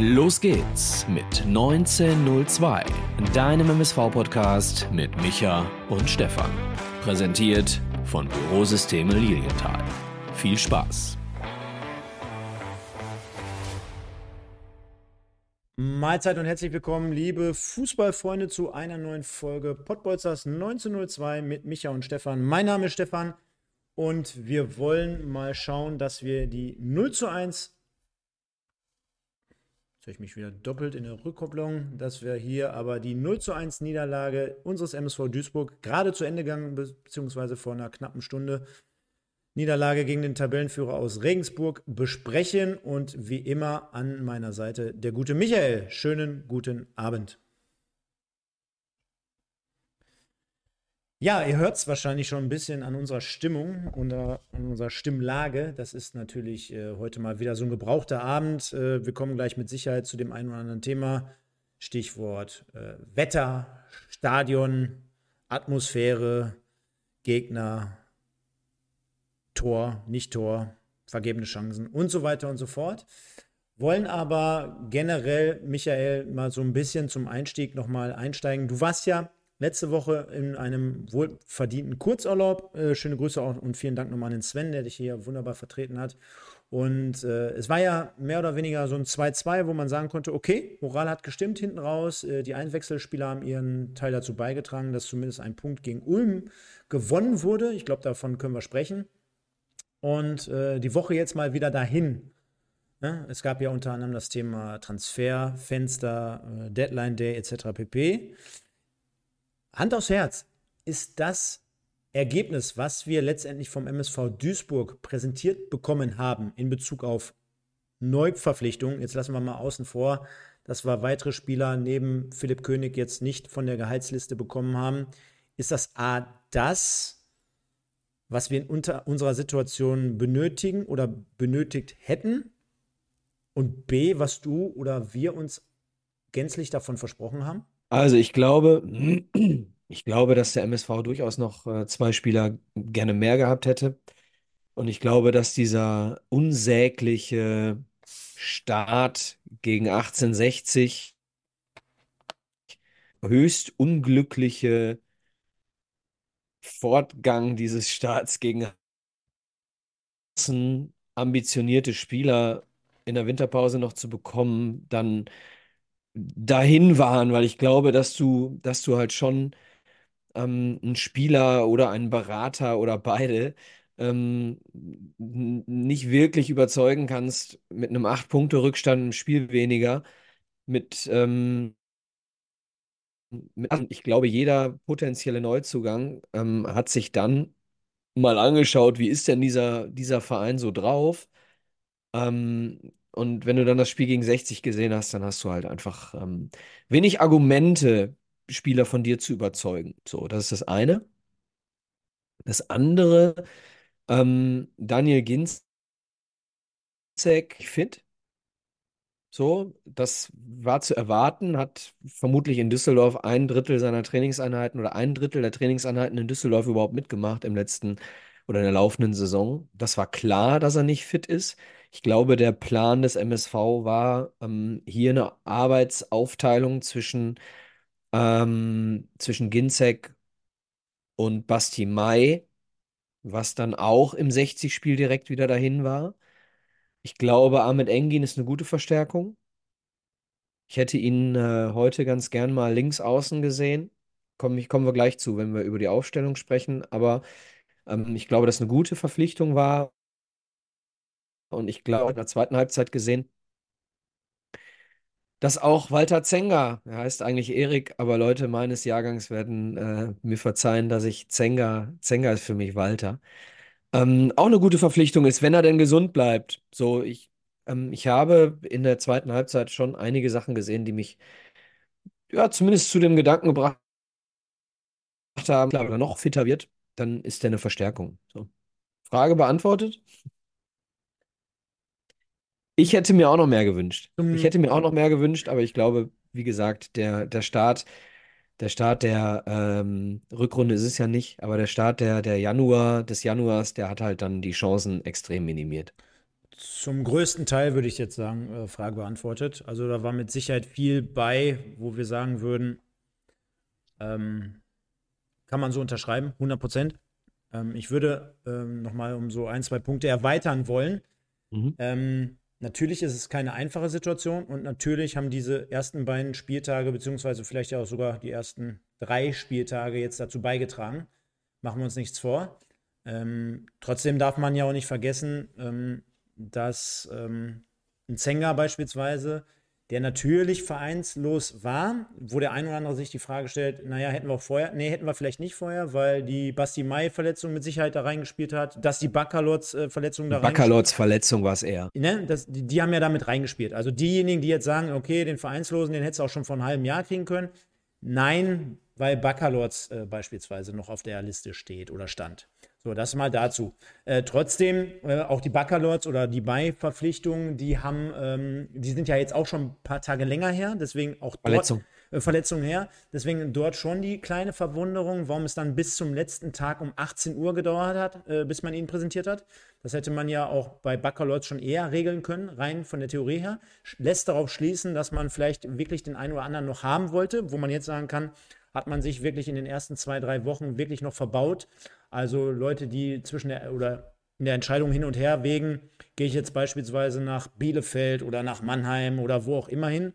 Los geht's mit 1902, deinem MSV-Podcast mit Micha und Stefan. Präsentiert von Bürosysteme Lilienthal. Viel Spaß! Mahlzeit und herzlich willkommen, liebe Fußballfreunde, zu einer neuen Folge Pottbolzers 1902 mit Micha und Stefan. Mein Name ist Stefan und wir wollen mal schauen, dass wir die 0 zu 1 Ich mich wieder doppelt in der Rückkopplung, dass wir hier aber die 0 zu 1 Niederlage unseres MSV Duisburg gerade zu Ende gegangen, beziehungsweise vor einer knappen Stunde Niederlage gegen den Tabellenführer aus Regensburg besprechen. Und wie immer an meiner Seite der gute Michael. Schönen guten Abend. Ja, ihr hört es wahrscheinlich schon ein bisschen an unserer Stimmung und an unserer Stimmlage. Das ist natürlich äh, heute mal wieder so ein gebrauchter Abend. Äh, wir kommen gleich mit Sicherheit zu dem einen oder anderen Thema. Stichwort äh, Wetter, Stadion, Atmosphäre, Gegner, Tor, nicht Tor, vergebene Chancen und so weiter und so fort. Wollen aber generell, Michael, mal so ein bisschen zum Einstieg nochmal einsteigen. Du warst ja letzte Woche in einem wohlverdienten Kurzurlaub. Äh, schöne Grüße auch und vielen Dank nochmal an den Sven, der dich hier wunderbar vertreten hat. Und äh, es war ja mehr oder weniger so ein 2-2, wo man sagen konnte, okay, Moral hat gestimmt hinten raus. Äh, die Einwechselspieler haben ihren Teil dazu beigetragen, dass zumindest ein Punkt gegen Ulm gewonnen wurde. Ich glaube, davon können wir sprechen. Und äh, die Woche jetzt mal wieder dahin. Ne? Es gab ja unter anderem das Thema Transfer, Fenster, äh, Deadline Day etc. pp. Hand aufs Herz, ist das Ergebnis, was wir letztendlich vom MSV Duisburg präsentiert bekommen haben in Bezug auf Neuverpflichtungen, jetzt lassen wir mal außen vor, dass wir weitere Spieler neben Philipp König jetzt nicht von der Gehaltsliste bekommen haben, ist das A das, was wir in unserer Situation benötigen oder benötigt hätten? Und B, was du oder wir uns gänzlich davon versprochen haben? Also ich glaube, ich glaube, dass der MSV durchaus noch äh, zwei Spieler gerne mehr gehabt hätte. Und ich glaube, dass dieser unsägliche Start gegen 1860 höchst unglückliche Fortgang dieses Starts gegen ambitionierte Spieler in der Winterpause noch zu bekommen, dann dahin waren, weil ich glaube, dass du, dass du halt schon ähm, einen Spieler oder einen Berater oder beide ähm, nicht wirklich überzeugen kannst mit einem 8-Punkte-Rückstand im Spiel weniger, mit, ähm, mit, ich glaube, jeder potenzielle Neuzugang ähm, hat sich dann mal angeschaut, wie ist denn dieser, dieser Verein so drauf? Ähm, und wenn du dann das Spiel gegen 60 gesehen hast, dann hast du halt einfach ähm, wenig Argumente, Spieler von dir zu überzeugen. So, das ist das eine. Das andere, ähm, Daniel Ginzek fit. So, das war zu erwarten, hat vermutlich in Düsseldorf ein Drittel seiner Trainingseinheiten oder ein Drittel der Trainingseinheiten in Düsseldorf überhaupt mitgemacht im letzten oder in der laufenden Saison. Das war klar, dass er nicht fit ist. Ich glaube, der Plan des MSV war, ähm, hier eine Arbeitsaufteilung zwischen, ähm, zwischen Ginzek und Basti Mai, was dann auch im 60-Spiel direkt wieder dahin war. Ich glaube, Ahmed Engin ist eine gute Verstärkung. Ich hätte ihn äh, heute ganz gern mal links außen gesehen. Komm, kommen wir gleich zu, wenn wir über die Aufstellung sprechen. Aber ähm, ich glaube, dass eine gute Verpflichtung war. Und ich glaube, in der zweiten Halbzeit gesehen, dass auch Walter Zenga, er heißt eigentlich Erik, aber Leute meines Jahrgangs werden äh, mir verzeihen, dass ich Zenga, Zenga ist für mich Walter, ähm, auch eine gute Verpflichtung ist, wenn er denn gesund bleibt. So, ich, ähm, ich habe in der zweiten Halbzeit schon einige Sachen gesehen, die mich ja zumindest zu dem Gedanken gebracht haben, wenn er noch fitter wird, dann ist er eine Verstärkung. So. Frage beantwortet? Ich hätte mir auch noch mehr gewünscht. Ich hätte mir auch noch mehr gewünscht, aber ich glaube, wie gesagt, der, der Start, der Start der ähm, Rückrunde ist es ja nicht, aber der Start der, der Januar, des Januars, der hat halt dann die Chancen extrem minimiert. zum größten Teil würde ich jetzt sagen, äh, Frage beantwortet. Also da war mit Sicherheit viel bei, wo wir sagen würden, ähm, kann man so unterschreiben, 100 Prozent. Ähm, ich würde ähm, nochmal um so ein, zwei Punkte erweitern wollen. Mhm. Ähm, natürlich ist es keine einfache Situation und natürlich haben diese ersten beiden Spieltage, beziehungsweise vielleicht ja auch sogar die ersten drei Spieltage jetzt dazu beigetragen. Machen wir uns nichts vor. Ähm, trotzdem darf man ja auch nicht vergessen, ähm, dass ähm, ein Zenga beispielsweise der natürlich vereinslos war, wo der ein oder andere sich die Frage stellt, naja, hätten wir auch vorher, nee, hätten wir vielleicht nicht vorher, weil die Basti Mai-Verletzung mit Sicherheit da reingespielt hat, dass die Baccalords-Verletzung äh, da reingespielt Baccalords-Verletzung war es eher. Ne, das, die, die, haben ja damit reingespielt. Also diejenigen, die jetzt sagen, okay, den Vereinslosen, den hättest du auch schon vor einem halben Jahr kriegen können. Nein, weil Baccalords äh, beispielsweise noch auf der Liste steht oder stand. So, das mal dazu. Äh, trotzdem, äh, auch die Baccalords oder die Mai-Verpflichtungen, die haben, ähm, die sind ja jetzt auch schon ein paar Tage länger her, deswegen auch dort, Verletzung. Äh, Verletzung her. Deswegen dort schon die kleine Verwunderung, warum es dann bis zum letzten Tag um 18 Uhr gedauert hat, äh, bis man ihn präsentiert hat. Das hätte man ja auch bei Baccalords schon eher regeln können, rein von der Theorie her. Lässt darauf schließen, dass man vielleicht wirklich den einen oder anderen noch haben wollte, wo man jetzt sagen kann, hat man sich wirklich in den ersten zwei, drei Wochen wirklich noch verbaut. Also Leute, die zwischen der oder in der Entscheidung hin und her wegen, gehe ich jetzt beispielsweise nach Bielefeld oder nach Mannheim oder wo auch immer hin.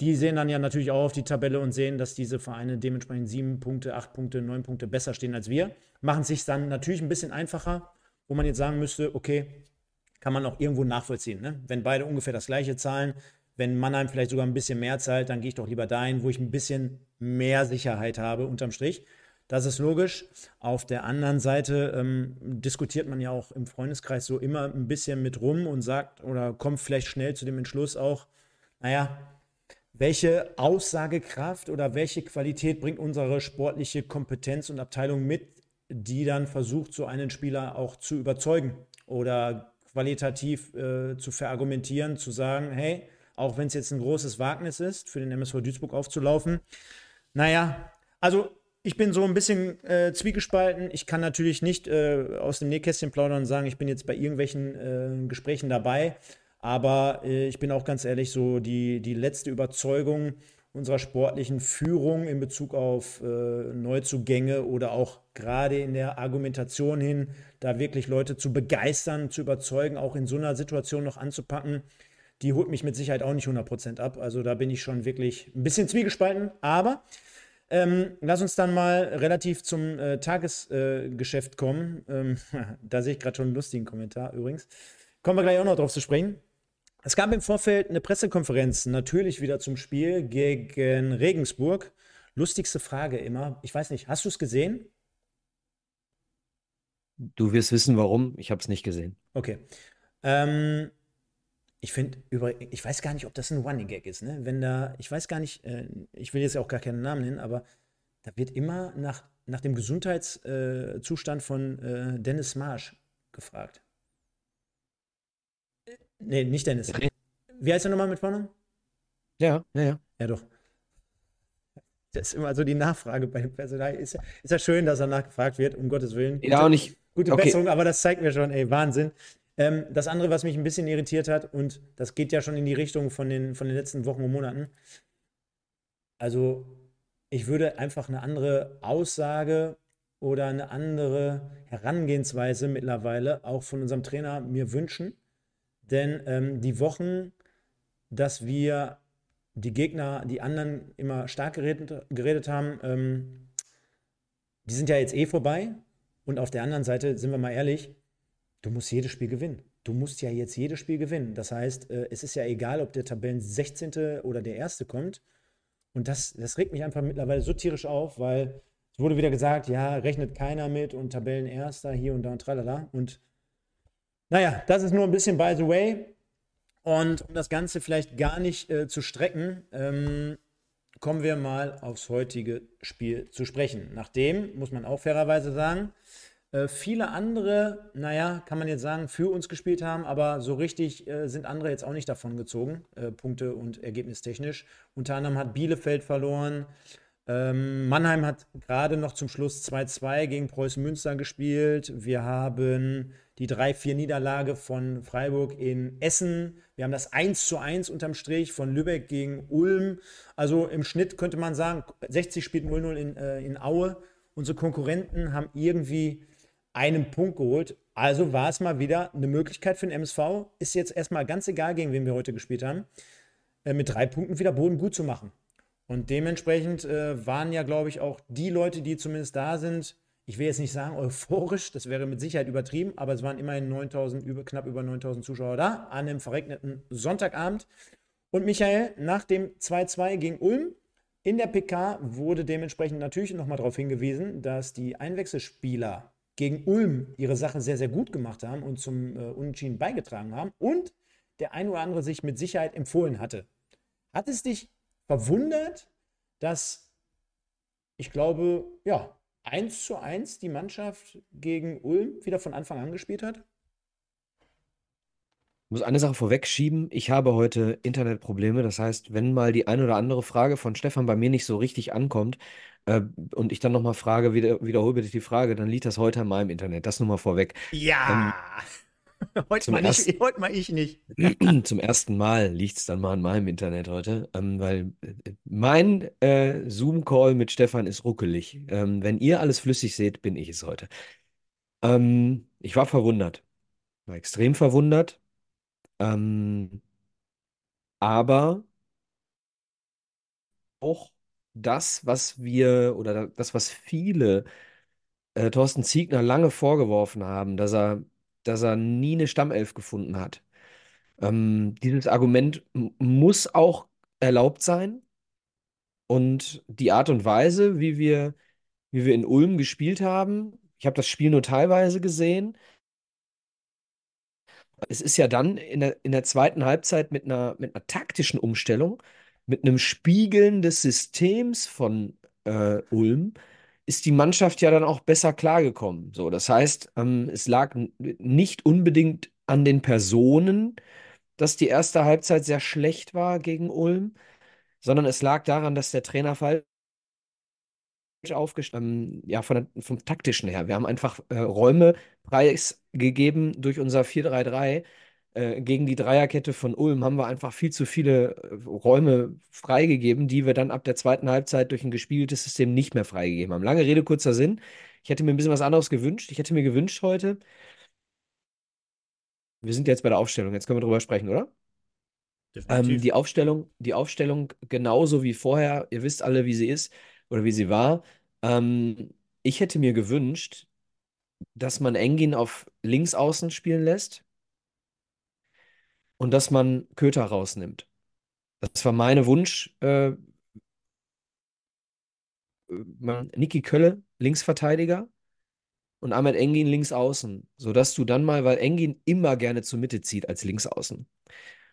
Die sehen dann ja natürlich auch auf die Tabelle und sehen, dass diese Vereine dementsprechend sieben Punkte, acht Punkte, neun Punkte besser stehen als wir. Machen es sich dann natürlich ein bisschen einfacher, wo man jetzt sagen müsste, okay, kann man auch irgendwo nachvollziehen. Ne? Wenn beide ungefähr das gleiche zahlen, wenn Mannheim vielleicht sogar ein bisschen mehr zahlt, dann gehe ich doch lieber dahin, wo ich ein bisschen mehr Sicherheit habe unterm Strich. Das ist logisch. Auf der anderen Seite ähm, diskutiert man ja auch im Freundeskreis so immer ein bisschen mit rum und sagt oder kommt vielleicht schnell zu dem Entschluss auch, naja, welche Aussagekraft oder welche Qualität bringt unsere sportliche Kompetenz und Abteilung mit, die dann versucht, so einen Spieler auch zu überzeugen oder qualitativ äh, zu verargumentieren, zu sagen, hey, auch wenn es jetzt ein großes Wagnis ist, für den MSV Duisburg aufzulaufen, naja, also ich bin so ein bisschen äh, zwiegespalten. Ich kann natürlich nicht äh, aus dem Nähkästchen plaudern und sagen, ich bin jetzt bei irgendwelchen äh, Gesprächen dabei. Aber äh, ich bin auch ganz ehrlich, so die, die letzte Überzeugung unserer sportlichen Führung in Bezug auf äh, Neuzugänge oder auch gerade in der Argumentation hin, da wirklich Leute zu begeistern, zu überzeugen, auch in so einer Situation noch anzupacken, die holt mich mit Sicherheit auch nicht 100% ab. Also da bin ich schon wirklich ein bisschen zwiegespalten. Aber ähm, lass uns dann mal relativ zum äh, Tagesgeschäft äh, kommen. Ähm, da sehe ich gerade schon einen lustigen Kommentar übrigens. Kommen wir gleich auch noch drauf zu sprechen. Es gab im Vorfeld eine Pressekonferenz, natürlich wieder zum Spiel gegen Regensburg. Lustigste Frage immer. Ich weiß nicht, hast du es gesehen? Du wirst wissen, warum. Ich habe es nicht gesehen. Okay. Ähm, ich finde, ich weiß gar nicht, ob das ein Running Gag ist, ne? Wenn da, ich weiß gar nicht, äh, ich will jetzt auch gar keinen Namen nennen, aber da wird immer nach, nach dem Gesundheitszustand äh, von äh, Dennis Marsch gefragt. Äh, nee, nicht Dennis. Wie heißt er nochmal mit vorne? Ja, ja, ja. Ja, doch. Das ist immer so die Nachfrage bei dem Personal. Ist ja, ist ja schön, dass er nachgefragt wird, um Gottes Willen. Ja, auch nicht. Gute okay. Besserung, aber das zeigt mir schon, ey, Wahnsinn. Ähm, das andere, was mich ein bisschen irritiert hat, und das geht ja schon in die Richtung von den, von den letzten Wochen und Monaten. Also, ich würde einfach eine andere Aussage oder eine andere Herangehensweise mittlerweile auch von unserem Trainer mir wünschen. Denn ähm, die Wochen, dass wir die Gegner, die anderen immer stark geredet, geredet haben, ähm, die sind ja jetzt eh vorbei. Und auf der anderen Seite, sind wir mal ehrlich, Du musst jedes Spiel gewinnen. Du musst ja jetzt jedes Spiel gewinnen. Das heißt, äh, es ist ja egal, ob der Tabellen 16. oder der Erste kommt. Und das, das regt mich einfach mittlerweile so tierisch auf, weil es wurde wieder gesagt, ja, rechnet keiner mit und Tabellenerster hier und da und tralala. Und naja, das ist nur ein bisschen by the way. Und um das Ganze vielleicht gar nicht äh, zu strecken, ähm, kommen wir mal aufs heutige Spiel zu sprechen. Nachdem, muss man auch fairerweise sagen, äh, viele andere, naja, kann man jetzt sagen, für uns gespielt haben, aber so richtig äh, sind andere jetzt auch nicht davon gezogen, äh, Punkte und ergebnistechnisch. Unter anderem hat Bielefeld verloren, Ähm, Mannheim hat gerade noch zum Schluss 2-2 gegen Preußen Münster gespielt. Wir haben die 3-4-Niederlage von Freiburg in Essen. Wir haben das 1-1 unterm Strich von Lübeck gegen Ulm. Also im Schnitt könnte man sagen, 60 spielt 0-0 in, äh, in Aue. Unsere Konkurrenten haben irgendwie einen Punkt geholt. Also war es mal wieder eine Möglichkeit für den MSV. Ist jetzt erstmal ganz egal, gegen wen wir heute gespielt haben, äh, mit drei Punkten wieder Boden gut zu machen. Und dementsprechend äh, waren ja, glaube ich, auch die Leute, die zumindest da sind, ich will jetzt nicht sagen euphorisch, das wäre mit Sicherheit übertrieben, aber es waren immerhin 9000, über, knapp über 9000 Zuschauer da an einem verregneten Sonntagabend. Und Michael, nach dem 2-2 gegen Ulm in der PK wurde dementsprechend natürlich nochmal darauf hingewiesen, dass die Einwechselspieler gegen Ulm ihre Sache sehr, sehr gut gemacht haben und zum äh, Unentschieden beigetragen haben und der ein oder andere sich mit Sicherheit empfohlen hatte. Hat es dich verwundert, dass ich glaube, ja, 1 zu 1 die Mannschaft gegen Ulm wieder von Anfang an gespielt hat? Ich muss eine Sache vorwegschieben. Ich habe heute Internetprobleme. Das heißt, wenn mal die eine oder andere Frage von Stefan bei mir nicht so richtig ankommt äh, und ich dann nochmal frage, wieder, wiederhole bitte die Frage, dann liegt das heute an meinem Internet. Das nur mal vorweg. Ja. Ähm, heute, mal nicht, ersten, heute mal ich nicht. zum ersten Mal liegt es dann mal an meinem Internet heute, ähm, weil äh, mein äh, Zoom-Call mit Stefan ist ruckelig. Ähm, wenn ihr alles flüssig seht, bin ich es heute. Ähm, ich war verwundert, war extrem verwundert, ähm, aber auch das, was wir oder das, was viele äh, Thorsten Ziegner lange vorgeworfen haben, dass er dass er nie eine Stammelf gefunden hat. Ähm, dieses Argument muss auch erlaubt sein. Und die Art und Weise, wie wir, wie wir in Ulm gespielt haben, ich habe das Spiel nur teilweise gesehen. Es ist ja dann in der, in der zweiten Halbzeit mit einer, mit einer taktischen Umstellung, mit einem Spiegeln des Systems von äh, Ulm, ist die Mannschaft ja dann auch besser klargekommen. So, das heißt, ähm, es lag nicht unbedingt an den Personen, dass die erste Halbzeit sehr schlecht war gegen Ulm, sondern es lag daran, dass der Trainer falsch aufgestellt, ähm, ja, von der, vom taktischen her. Wir haben einfach äh, Räume preisgegeben durch unser 4-3-3 äh, gegen die Dreierkette von Ulm haben wir einfach viel zu viele äh, Räume freigegeben, die wir dann ab der zweiten Halbzeit durch ein gespieltes System nicht mehr freigegeben haben. Lange Rede, kurzer Sinn. Ich hätte mir ein bisschen was anderes gewünscht. Ich hätte mir gewünscht heute, wir sind jetzt bei der Aufstellung, jetzt können wir drüber sprechen, oder? Ähm, die Aufstellung, die Aufstellung genauso wie vorher, ihr wisst alle, wie sie ist oder wie sie war. Ähm, ich hätte mir gewünscht, dass man Engin auf links außen spielen lässt und dass man Köter rausnimmt. Das war mein Wunsch. Äh, Niki Kölle, Linksverteidiger und Ahmed Engin links außen, sodass du dann mal, weil Engin immer gerne zur Mitte zieht als Linksaußen.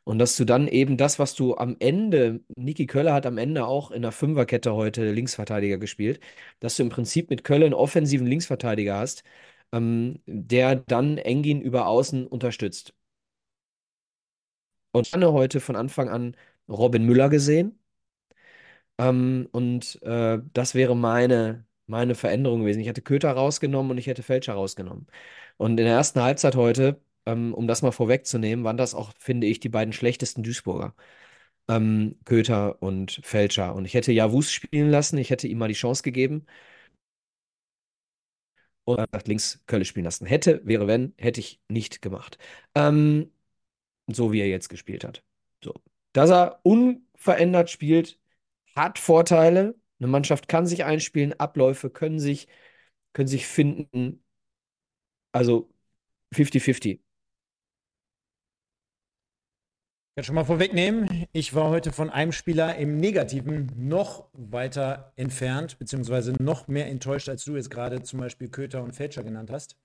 Und dass du dann eben das, was du am Ende, Niki Kölle hat am Ende auch in der Fünferkette heute Linksverteidiger gespielt, dass du im Prinzip mit Kölle einen offensiven Linksverteidiger hast, ähm, der dann Engin über außen unterstützt. Und Anne heute von Anfang an Robin Müller gesehen. Ähm, und äh, das wäre meine, meine Veränderung gewesen. Ich hätte Köter rausgenommen und ich hätte Fälscher rausgenommen. Und in der ersten Halbzeit heute, ähm, um das mal vorwegzunehmen, waren das auch, finde ich, die beiden schlechtesten Duisburger. Ähm, Köter und Fälscher. Und ich hätte Javus spielen lassen, ich hätte ihm mal die Chance gegeben. Und links Kölle spielen lassen. Hätte, wäre wenn, hätte ich nicht gemacht. Ähm, so wie er jetzt gespielt hat. So. Dass er unverändert spielt, hat Vorteile. Eine Mannschaft kann sich einspielen, Abläufe können sich, können sich finden. Also 50-50. Ich kann schon mal vorwegnehmen, ich war heute von einem Spieler im Negativen noch weiter entfernt, beziehungsweise noch mehr enttäuscht, als du jetzt gerade zum Beispiel Köter und Fälscher genannt hast.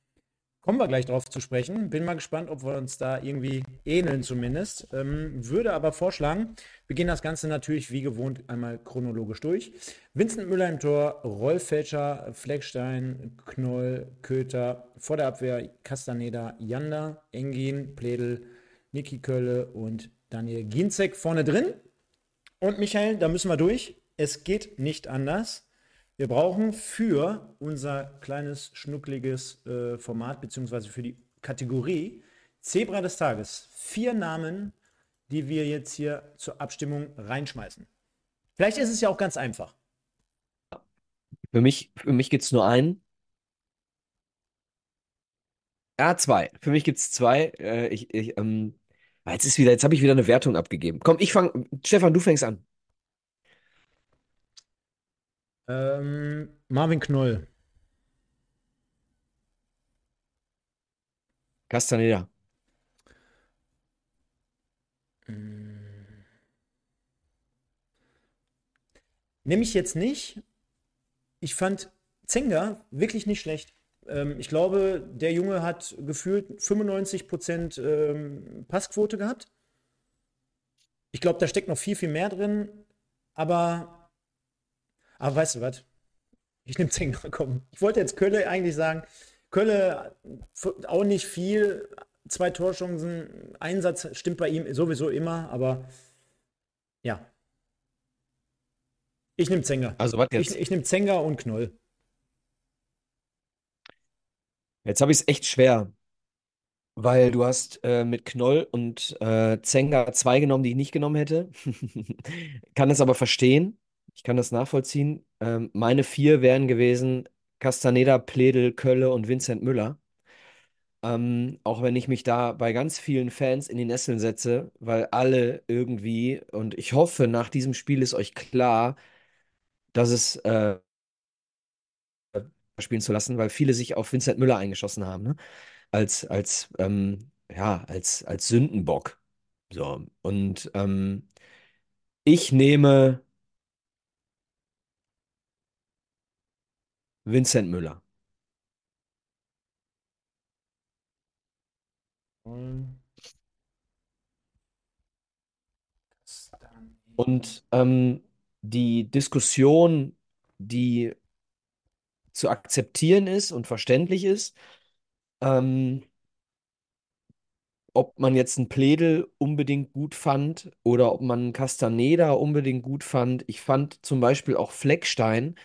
Kommen wir gleich drauf zu sprechen. Bin mal gespannt, ob wir uns da irgendwie ähneln zumindest. Ähm, würde aber vorschlagen, wir gehen das Ganze natürlich wie gewohnt einmal chronologisch durch. Vincent Müller im Tor, Rolf Felscher, Fleckstein, Knoll, Köter, vor der Abwehr Castaneda, Janda, Engin, Pledel, Niki Kölle und Daniel Ginzek vorne drin. Und Michael, da müssen wir durch. es geht nicht anders. Wir brauchen für unser kleines, schnuckliges äh, Format, beziehungsweise für die Kategorie Zebra des Tages, vier Namen, die wir jetzt hier zur Abstimmung reinschmeißen. Vielleicht ist es ja auch ganz einfach. Für mich, für mich gibt es nur einen. Ja, zwei. Für mich gibt es zwei. Äh, ich, ich, ähm, jetzt ist wieder, jetzt habe ich wieder eine Wertung abgegeben. Komm, ich fange. Stefan, du fängst an. Ähm, Marvin Knoll. Castaneda. Nehme ich jetzt nicht. Ich fand Zenga wirklich nicht schlecht. Ähm, ich glaube, der Junge hat gefühlt 95% ähm, Passquote gehabt. Ich glaube, da steckt noch viel, viel mehr drin. Aber, aber weißt du was? Ich nehme Zenga, komm. Ich wollte jetzt Kölle eigentlich sagen. Kölle auch nicht viel. Zwei Torchancen. Einsatz stimmt bei ihm sowieso immer, aber ja. Ich nehme Zenga. Also was jetzt? Ich, ich nehme Zenga und Knoll. Jetzt habe ich es echt schwer, weil du hast äh, mit Knoll und äh, Zenga zwei genommen, die ich nicht genommen hätte. Kann es aber verstehen. Ich kann das nachvollziehen. Ähm, meine vier wären gewesen Castaneda, Pledel, Kölle und Vincent Müller. Ähm, auch wenn ich mich da bei ganz vielen Fans in die Nesseln setze, weil alle irgendwie, und ich hoffe, nach diesem Spiel ist euch klar, dass es äh, spielen zu lassen, weil viele sich auf Vincent Müller eingeschossen haben, ne? Als, als, ähm, ja, als, als Sündenbock. So. Und ähm, ich nehme Vincent Müller. Und ähm, die Diskussion, die zu akzeptieren ist und verständlich ist, ähm, ob man jetzt einen Pledel unbedingt gut fand oder ob man einen Castaneda unbedingt gut fand. Ich fand zum Beispiel auch Fleckstein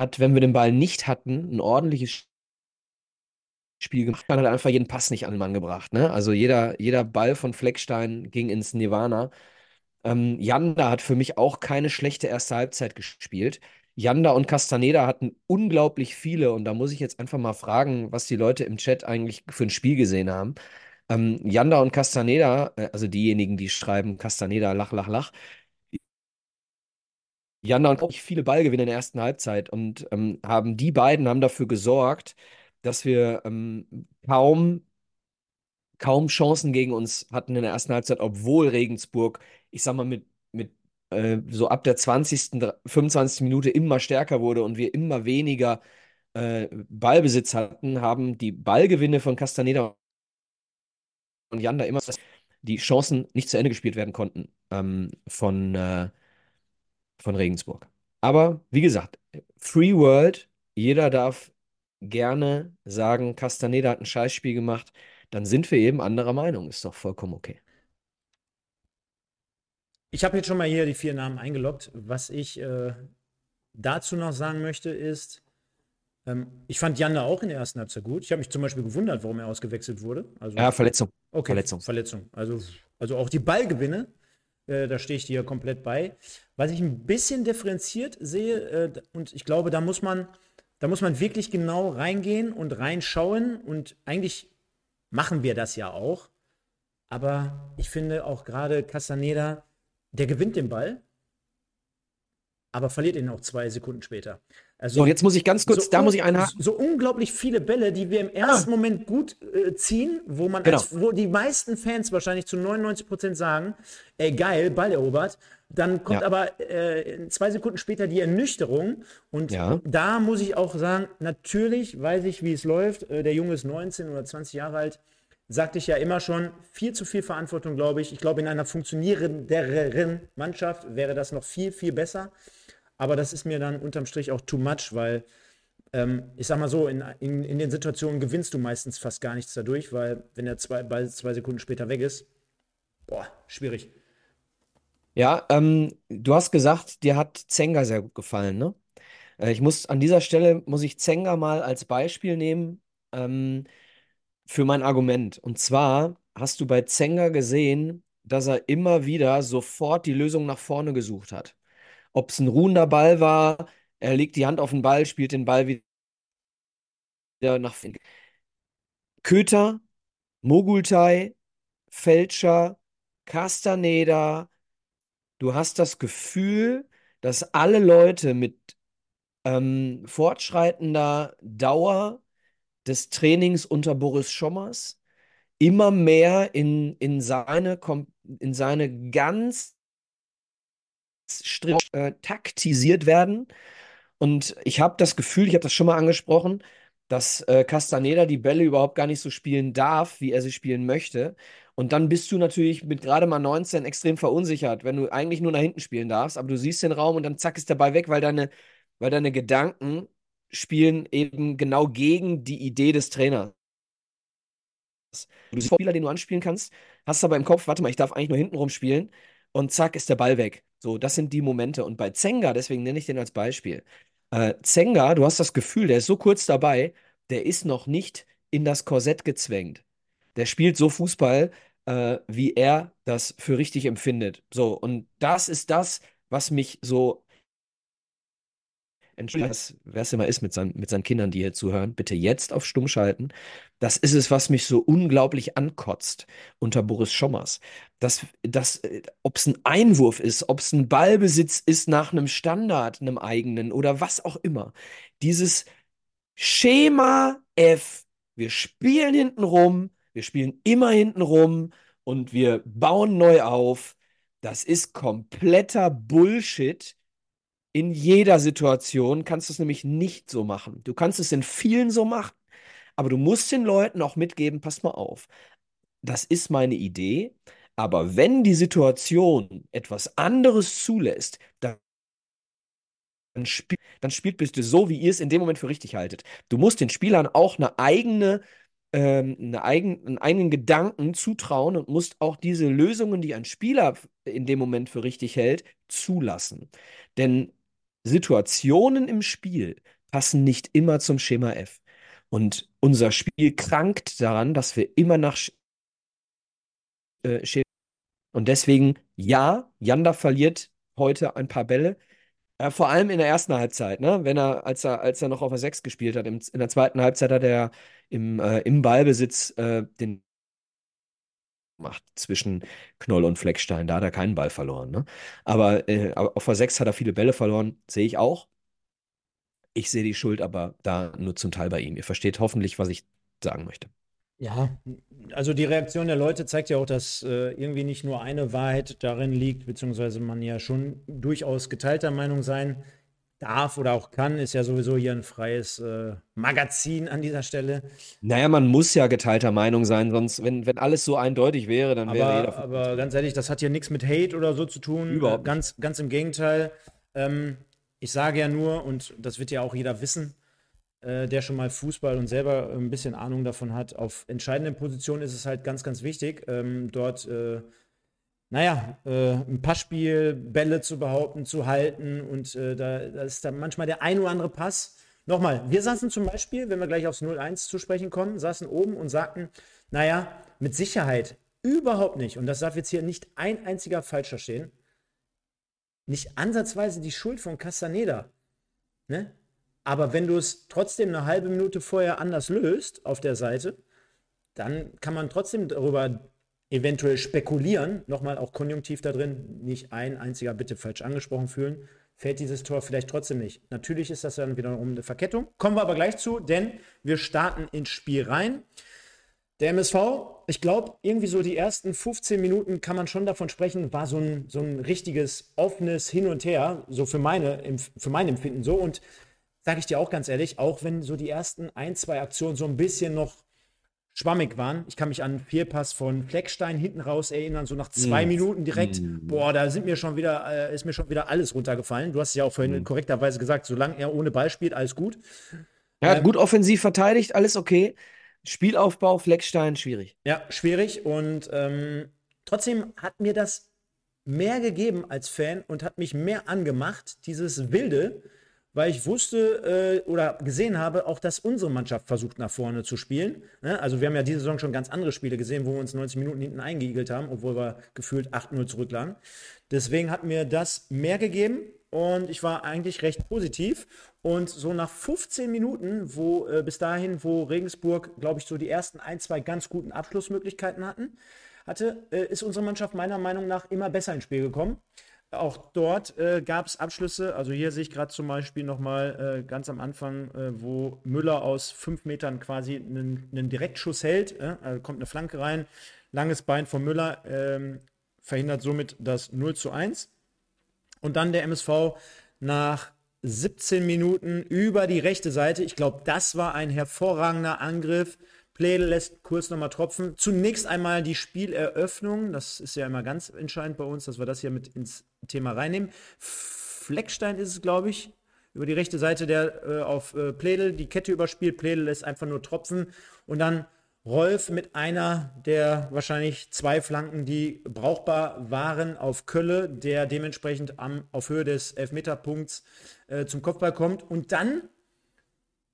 hat, wenn wir den Ball nicht hatten, ein ordentliches Spiel gemacht. Man hat einfach jeden Pass nicht an den Mann gebracht. Ne? Also jeder, jeder Ball von Fleckstein ging ins Nirvana. Ähm, Janda hat für mich auch keine schlechte erste Halbzeit gespielt. Janda und Castaneda hatten unglaublich viele, und da muss ich jetzt einfach mal fragen, was die Leute im Chat eigentlich für ein Spiel gesehen haben. Ähm, Janda und Castaneda, äh, also diejenigen, die schreiben Castaneda, lach, lach, lach, Janda und auch viele Ballgewinne in der ersten Halbzeit und ähm, haben die beiden haben dafür gesorgt, dass wir ähm, kaum kaum Chancen gegen uns hatten in der ersten Halbzeit, obwohl Regensburg, ich sag mal, mit, mit äh, so ab der 20., 25. Minute immer stärker wurde und wir immer weniger äh, Ballbesitz hatten, haben die Ballgewinne von Castaneda und Janda immer die Chancen nicht zu Ende gespielt werden konnten ähm, von, äh, von Regensburg. Aber wie gesagt, Free World, jeder darf gerne sagen, Castaneda hat ein Scheißspiel gemacht dann sind wir eben anderer Meinung. Ist doch vollkommen okay. Ich habe jetzt schon mal hier die vier Namen eingeloggt. Was ich äh, dazu noch sagen möchte, ist, ähm, ich fand Janda auch in der ersten Halbzeit gut. Ich habe mich zum Beispiel gewundert, warum er ausgewechselt wurde. Also, ja, Verletzung. Okay, Verletzung. Verletzung. Also, also auch die Ballgewinne, äh, da stehe ich dir komplett bei. Was ich ein bisschen differenziert sehe, äh, und ich glaube, da muss man, da muss man wirklich genau reingehen und reinschauen und eigentlich machen wir das ja auch. Aber ich finde auch gerade Castaneda, der gewinnt den Ball, aber verliert ihn auch zwei Sekunden später. Also, so, jetzt muss ich ganz kurz, so, da muss ich einhaken. So unglaublich viele Bälle, die wir im ersten ah. Moment gut äh, ziehen, wo man, genau. als, wo die meisten Fans wahrscheinlich zu 99 Prozent sagen, ey geil, Ball erobert. Dann kommt ja. aber äh, zwei Sekunden später die Ernüchterung. Und ja. da muss ich auch sagen, natürlich weiß ich, wie es läuft. Äh, der Junge ist 19 oder 20 Jahre alt. Sagte ich ja immer schon, viel zu viel Verantwortung, glaube ich. Ich glaube, in einer funktionierenderen Mannschaft wäre das noch viel, viel besser. Aber das ist mir dann unterm Strich auch too much, weil ähm, ich sag mal so, in, in, in, den Situationen gewinnst du meistens fast gar nichts dadurch, weil wenn der zwei, Ball zwei Sekunden später weg ist, boah, schwierig. Ja, ähm, du hast gesagt, dir hat Zenga sehr gut gefallen, ne? Äh, ich muss an dieser Stelle muss ich Zenga mal als Beispiel nehmen ähm, für mein Argument. Und zwar hast du bei Zenga gesehen, dass er immer wieder sofort die Lösung nach vorne gesucht hat. Ob es ein ruhender Ball war, er legt die Hand auf den Ball, spielt den Ball wieder nach vorne. Köter, Mogultai, Fälscher, Castaneda, du hast das Gefühl, dass alle Leute mit ähm, fortschreitender Dauer des Trainings unter Boris Schommers immer mehr in, in, seine, in seine ganz strikt äh, taktisiert werden. Und ich habe das Gefühl, ich habe das schon mal angesprochen, dass äh, Castaneda die Bälle überhaupt gar nicht so spielen darf, wie er sie spielen möchte. Und dann bist du natürlich mit gerade mal 19 extrem verunsichert, wenn du eigentlich nur nach hinten spielen darfst, aber du siehst den Raum und dann zack ist der Ball weg, weil deine, weil deine Gedanken spielen eben genau gegen die Idee des Trainers. Du siehst Spieler, den du anspielen kannst, hast aber im Kopf, warte mal, ich darf eigentlich nur hinten rumspielen und zack ist der Ball weg. So, das sind die Momente. Und bei Zenga, deswegen nenne ich den als Beispiel. Äh, Zenga, du hast das Gefühl, der ist so kurz dabei, der ist noch nicht in das Korsett gezwängt. Der spielt so Fußball, äh, wie er das für richtig empfindet. So, und das ist das, was mich so wer es immer ist mit, seinen, mit seinen Kindern, die hier zuhören, bitte jetzt auf Stumm schalten. Das ist es, was mich so unglaublich ankotzt unter Boris Schommers. Das, das, äh, ob es ein Einwurf ist, ob es ein Ballbesitz ist nach einem Standard, einem eigenen oder was auch immer. Dieses Schema F. Wir spielen hinten rum, wir spielen immer hinten rum und wir bauen neu auf. Das ist kompletter Bullshit in jeder Situation kannst du es nämlich nicht so machen. Du kannst es in vielen so machen, aber du musst den Leuten auch mitgeben, pass mal auf. Das ist meine Idee, aber wenn die Situation etwas anderes zulässt, dann dann, spiel, dann spielt bist du so, wie ihr es in dem Moment für richtig haltet. Du musst den Spielern auch eine eigene, ähm, eine eigen, einen eigenen Gedanken zutrauen und musst auch diese Lösungen, die ein Spieler in dem Moment für richtig hält, zulassen. Denn Situationen im Spiel passen nicht immer zum Schema F. Und unser Spiel krankt daran, dass wir immer nach äh, Schema. Und deswegen, ja, Janda verliert heute ein paar Bälle. Äh, vor allem in der ersten Halbzeit, ne? Wenn er, als er, als er noch auf der 6 gespielt hat, im, in der zweiten Halbzeit hat er im, äh, im Ballbesitz äh, den macht zwischen Knoll und Fleckstein. Da hat er keinen Ball verloren. Ne? Aber äh, auf der 6 hat er viele Bälle verloren, sehe ich auch. Ich sehe die Schuld aber da nur zum Teil bei ihm. Ihr versteht hoffentlich, was ich sagen möchte. Ja, also die Reaktion der Leute zeigt ja auch, dass äh, irgendwie nicht nur eine Wahrheit darin liegt, beziehungsweise man ja schon durchaus geteilter Meinung sein darf oder auch kann, ist ja sowieso hier ein freies äh, Magazin an dieser Stelle. Naja, man muss ja geteilter Meinung sein, sonst, wenn, wenn alles so eindeutig wäre, dann aber, wäre jeder. Aber ganz ehrlich, das hat hier nichts mit Hate oder so zu tun. Überhaupt. Ganz, ganz im Gegenteil. Ähm, ich sage ja nur, und das wird ja auch jeder wissen, äh, der schon mal Fußball und selber ein bisschen Ahnung davon hat, auf entscheidenden Positionen ist es halt ganz, ganz wichtig, ähm, dort. Äh, naja, äh, ein Passspiel, Bälle zu behaupten, zu halten und äh, da, da, ist dann manchmal der ein oder andere Pass. Nochmal, wir saßen zum Beispiel, wenn wir gleich aufs 0-1 zu sprechen kommen, saßen oben und sagten, naja, mit Sicherheit überhaupt nicht, und das darf jetzt hier nicht ein einziger falsch verstehen, nicht ansatzweise die Schuld von Castaneda. Ne? Aber wenn du es trotzdem eine halbe Minute vorher anders löst auf der Seite, dann kann man trotzdem darüber eventuell spekulieren, nochmal auch konjunktiv da drin, nicht ein einziger bitte falsch angesprochen fühlen, fällt dieses Tor vielleicht trotzdem nicht. Natürlich ist das dann wiederum eine Verkettung. Kommen wir aber gleich zu, denn wir starten ins Spiel rein. Der MSV, ich glaube, irgendwie so die ersten 15 Minuten kann man schon davon sprechen, war so ein, so ein richtiges offenes Hin und Her, so für, meine, für mein Empfinden so. Und sage ich dir auch ganz ehrlich, auch wenn so die ersten ein, zwei Aktionen so ein bisschen noch schwammig waren. Ich kann mich an einen Fehlpass von Fleckstein hinten raus erinnern, so nach zwei mm. Minuten direkt. Mm. Boah, da sind mir schon wieder, äh, ist mir schon wieder alles runtergefallen. Du hast es ja auch vorhin mm. korrekterweise gesagt, solange er ohne Ball spielt, alles gut. Er hat ähm, gut offensiv verteidigt, alles okay. Spielaufbau, Fleckstein, schwierig. Ja, schwierig. Und ähm, trotzdem hat mir das mehr gegeben als Fan und hat mich mehr angemacht, dieses Wilde, weil ich wusste äh, oder gesehen habe, auch dass unsere Mannschaft versucht nach vorne zu spielen. Ne? Also wir haben ja diese Saison schon ganz andere Spiele gesehen, wo wir uns 90 Minuten hinten eingeigelt haben, obwohl wir gefühlt 8-0 zurücklagen. Deswegen hat mir das mehr gegeben und ich war eigentlich recht positiv. Und so nach 15 Minuten, wo äh, bis dahin, wo Regensburg, glaube ich, so die ersten ein, zwei ganz guten Abschlussmöglichkeiten hatten, hatte, äh, ist unsere Mannschaft meiner Meinung nach immer besser ins Spiel gekommen. Auch dort äh, gab es Abschlüsse. Also hier sehe ich gerade zum Beispiel nochmal äh, ganz am Anfang, äh, wo Müller aus fünf Metern quasi einen, Direktschuss hält. Äh, also kommt eine Flanke rein, langes Bein von Müller, ähm, verhindert somit das 0 zu 1. Und dann der MSV nach 17 Minuten über die rechte Seite. Ich glaube, das war ein hervorragender Angriff Pledel lässt kurz nochmal tropfen. Zunächst einmal die Spieleröffnung. Das ist ja immer ganz entscheidend bei uns, dass wir das hier mit ins Thema reinnehmen. Fleckstein ist es, glaube ich, über die rechte Seite, der äh, auf äh, Pledel die Kette überspielt. Pledel lässt einfach nur tropfen. Und dann Rolf mit einer der wahrscheinlich zwei Flanken, die brauchbar waren, auf Kölle, der dementsprechend am, auf Höhe des Elfmeterpunkts äh, zum Kopfball kommt. Und dann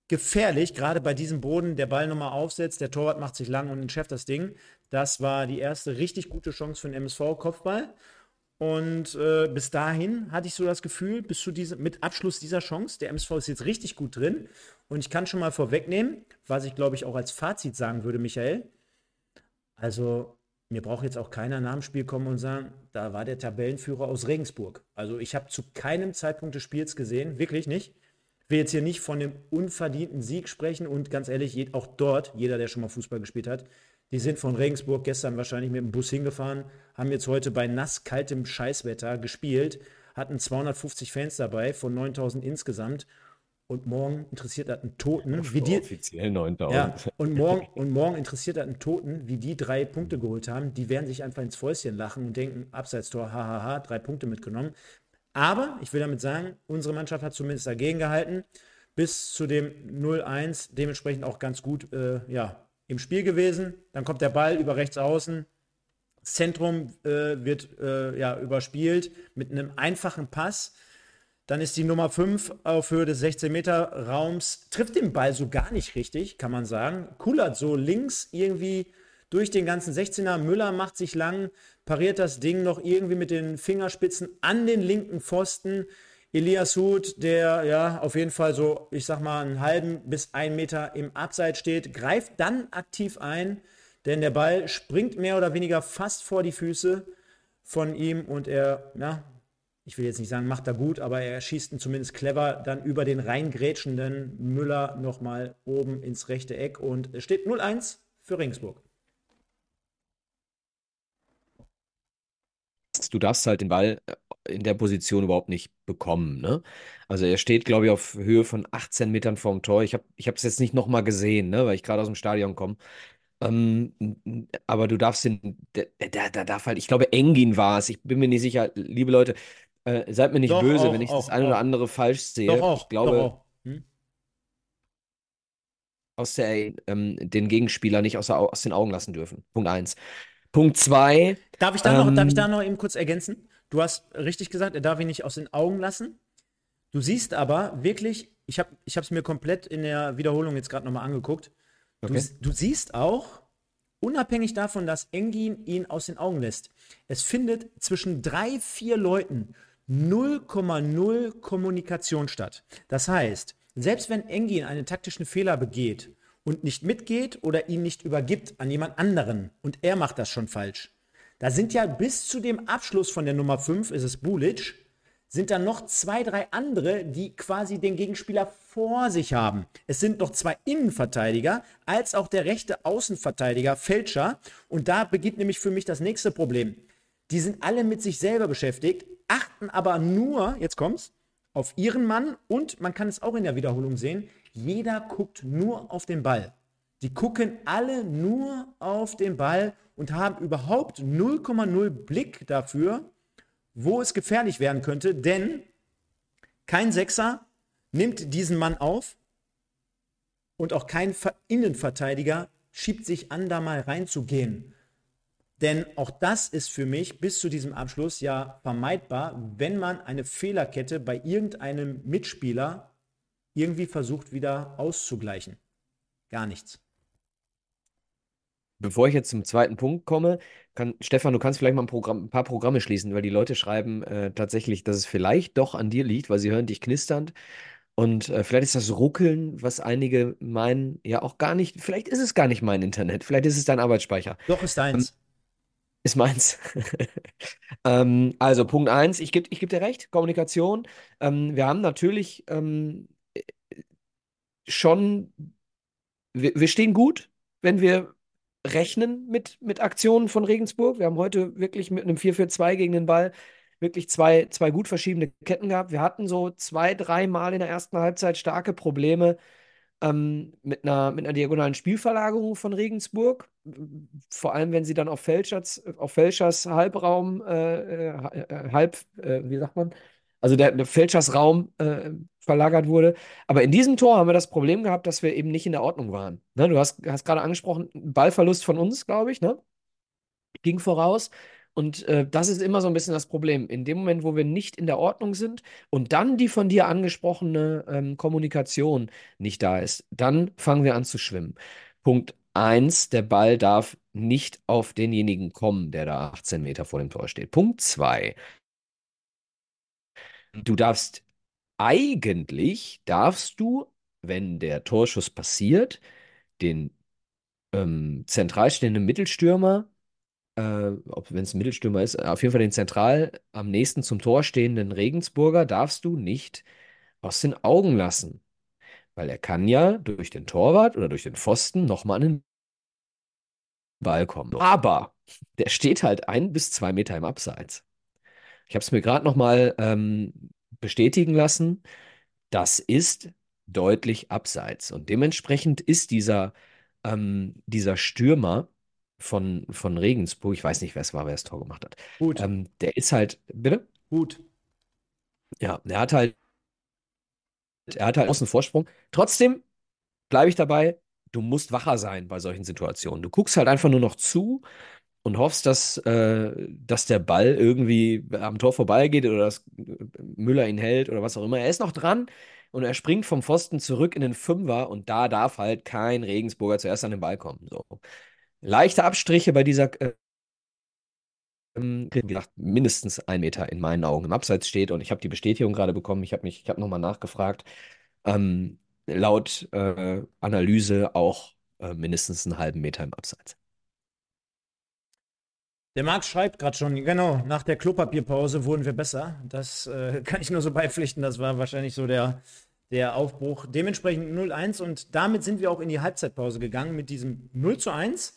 gefährlich, gerade bei diesem Boden, der Ball nochmal aufsetzt, der Torwart macht sich lang und entschärft das Ding. Das war die erste richtig gute Chance für den MSV-Kopfball. Und äh, bis dahin hatte ich so das Gefühl, bis zu diesem, mit Abschluss dieser Chance, der MSV ist jetzt richtig gut drin. Und ich kann schon mal vorwegnehmen, was ich glaube ich auch als Fazit sagen würde, Michael. Also, mir braucht jetzt auch keiner nach dem Spiel kommen und sagen, da war der Tabellenführer aus Regensburg. Also, ich habe zu keinem Zeitpunkt des Spiels gesehen, wirklich nicht, will jetzt hier nicht von dem unverdienten Sieg sprechen und ganz ehrlich, auch dort, jeder, der schon mal Fußball gespielt hat, die sind von Regensburg gestern wahrscheinlich mit dem Bus hingefahren, haben jetzt heute bei nass kaltem Scheißwetter gespielt, hatten 250 Fans dabei von 9000 insgesamt und morgen interessiert das einen Toten, wie die offiziell 9000. Ja, und morgen und morgen interessiert das einen Toten, wie die drei Punkte geholt haben. Die werden sich einfach ins Fäustchen lachen und denken, Abseitstor, hahaha, drei Punkte mitgenommen. Aber ich will damit sagen, unsere Mannschaft hat zumindest dagegen gehalten, bis zu dem 0-1, dementsprechend auch ganz gut äh, ja, im Spiel gewesen. Dann kommt der Ball über rechts außen. Zentrum äh, wird äh, ja, überspielt mit einem einfachen Pass. Dann ist die Nummer 5 auf Höhe des 16-Meter-Raums, trifft den Ball so gar nicht richtig, kann man sagen. Kullert so links irgendwie durch den ganzen 16er. Müller macht sich lang, pariert das Ding noch irgendwie mit den Fingerspitzen an den linken Pfosten. Elias Huth, der ja auf jeden Fall so, ich sag mal, einen halben bis einen Meter im Abseits steht, greift dann aktiv ein, denn der Ball springt mehr oder weniger fast vor die Füße von ihm und er, ja, ich will jetzt nicht sagen, macht er gut, aber er schießt ihn zumindest clever dann über den reingrätschenden Müller nochmal oben ins rechte Eck und es steht 0-1 für Ringsburg. du darfst halt den Ball äh, in der Position überhaupt nicht bekommen. Ne? Also er steht, glaube ich, auf Höhe von 18 Metern vorm Tor. Ich habe ich es jetzt nicht nochmal gesehen, ne? weil ich gerade aus dem Stadion komme. Ähm, aber du darfst den, da, da darf halt, ich glaube, Engin war es. Ich bin mir nicht sicher, liebe Leute, äh, seid mir nicht doch, böse, auch, wenn ich auch, das eine auch. oder andere falsch sehe. Doch auch, ich glaube, doch hm? aus der, ähm, den Gegenspieler nicht aus, der, aus den Augen lassen dürfen. Punkt 1. Punkt zwei. Darf ich, da ähm, noch, darf ich da noch eben kurz ergänzen? Du hast richtig gesagt, er darf ihn nicht aus den Augen lassen. Du siehst aber wirklich, ich habe es mir komplett in der Wiederholung jetzt gerade nochmal angeguckt. Okay. Du, du, siehst auch, unabhängig davon, dass Engin ihn aus den Augen lässt, es findet zwischen drei, vier Leuten 0,0 Kommunikation statt. Das heißt, selbst wenn Engin einen taktischen Fehler begeht und nicht mitgeht oder ihn nicht übergibt an jemand anderen und er macht das schon falsch. Da sind ja bis zu dem Abschluss von der Nummer 5, ist es Bulic, sind da noch zwei, drei andere, die quasi den Gegenspieler vor sich haben. Es sind noch zwei Innenverteidiger, als auch der rechte Außenverteidiger Fälscher. Und da beginnt nämlich für mich das nächste Problem. Die sind alle mit sich selber beschäftigt, achten aber nur, jetzt kommt's, auf ihren Mann und man kann es auch in der Wiederholung sehen, jeder guckt nur auf den Ball. Die gucken alle nur auf den Ball und haben überhaupt 0,0 Blick dafür, wo es gefährlich werden könnte, denn kein Sechser nimmt diesen Mann auf und auch kein Innenverteidiger schiebt sich an, da mal reinzugehen. Denn auch das ist für mich bis zu diesem Abschluss ja vermeidbar, wenn man eine Fehlerkette bei irgendeinem Mitspieler irgendwie versucht wieder auszugleichen. Gar nichts. Bevor ich jetzt zum zweiten Punkt komme, kann, Stefan, du kannst vielleicht mal ein, Programm, ein paar Programme schließen, weil die Leute schreiben äh, tatsächlich, dass es vielleicht doch an dir liegt, weil sie hören dich knisternd. Und äh, vielleicht ist das Ruckeln, was einige meinen, ja auch gar nicht, vielleicht ist es gar nicht mein Internet, vielleicht ist es dein Arbeitsspeicher. Doch, ist deins. Ähm, ist meins. ähm, also Punkt eins, ich gebe ich geb dir recht, Kommunikation. Ähm, wir haben natürlich ähm, schon, wir, wir stehen gut, wenn wir rechnen mit, mit Aktionen von Regensburg. Wir haben heute wirklich mit einem 4-4-2 gegen den Ball wirklich zwei, zwei gut verschiebene Ketten gehabt. Wir hatten so zwei, drei Mal in der ersten Halbzeit starke Probleme ähm, mit einer, mit einer diagonalen Spielverlagerung von Regensburg. Vor allem, wenn sie dann auf Fälschers, auf Fälschers Halbraum, äh, äh, äh halb, äh, wie sagt man, also der, der Fälschers Raum äh, verlagert wurde. Aber in diesem Tor haben wir das Problem gehabt, dass wir eben nicht in der Ordnung waren. Ne, du hast, hast gerade angesprochen, Ballverlust von uns, glaube ich, ne? Ging voraus. Und äh, das ist immer so ein bisschen das Problem. In dem Moment, wo wir nicht in der Ordnung sind und dann die von dir angesprochene ähm, Kommunikation nicht da ist, dann fangen wir an zu schwimmen. Punkt eins: der Ball darf nicht auf denjenigen kommen, der da 18 Meter vor dem Tor steht. Punkt zwei: du darfst eigentlich, darfst du, wenn der Torschuss passiert, den ähm, zentral stehenden Mittelstürmer äh, wenn es ein Mittelstürmer ist, auf jeden Fall den zentral am nächsten zum Tor stehenden Regensburger darfst du nicht aus den Augen lassen. Weil er kann ja durch den Torwart oder durch den Pfosten nochmal an den Ball kommen. Aber der steht halt ein bis zwei Meter im Abseits. Ich habe es mir gerade nochmal ähm, bestätigen lassen. Das ist deutlich abseits. Und dementsprechend ist dieser, ähm, dieser Stürmer von, von Regensburg, ich weiß nicht, wer es war, wer das Tor gemacht hat. Gut. Ähm, der ist halt, bitte? Gut. Ja, der hat halt, er hat halt außen Vorsprung. Trotzdem bleibe ich dabei, du musst wacher sein bei solchen Situationen. Du guckst halt einfach nur noch zu und hoffst, dass, äh, dass der Ball irgendwie am Tor vorbeigeht oder dass Müller ihn hält oder was auch immer. Er ist noch dran und er springt vom Pfosten zurück in den Fünfer und da darf halt kein Regensburger zuerst an den Ball kommen. So leichte Abstriche bei dieser, äh, gesagt, mindestens ein Meter in meinen Augen im Abseits steht. Und ich habe die Bestätigung gerade bekommen. Ich habe mich, ich habe nochmal nachgefragt. Ähm, laut äh, Analyse auch äh, mindestens einen halben Meter im Abseits. Der Marc schreibt gerade schon, genau, nach der Klopapierpause wurden wir besser. Das äh, kann ich nur so beipflichten. Das war wahrscheinlich so der, der Aufbruch. Dementsprechend 0-1 und damit sind wir auch in die Halbzeitpause gegangen mit diesem 0 zu 1.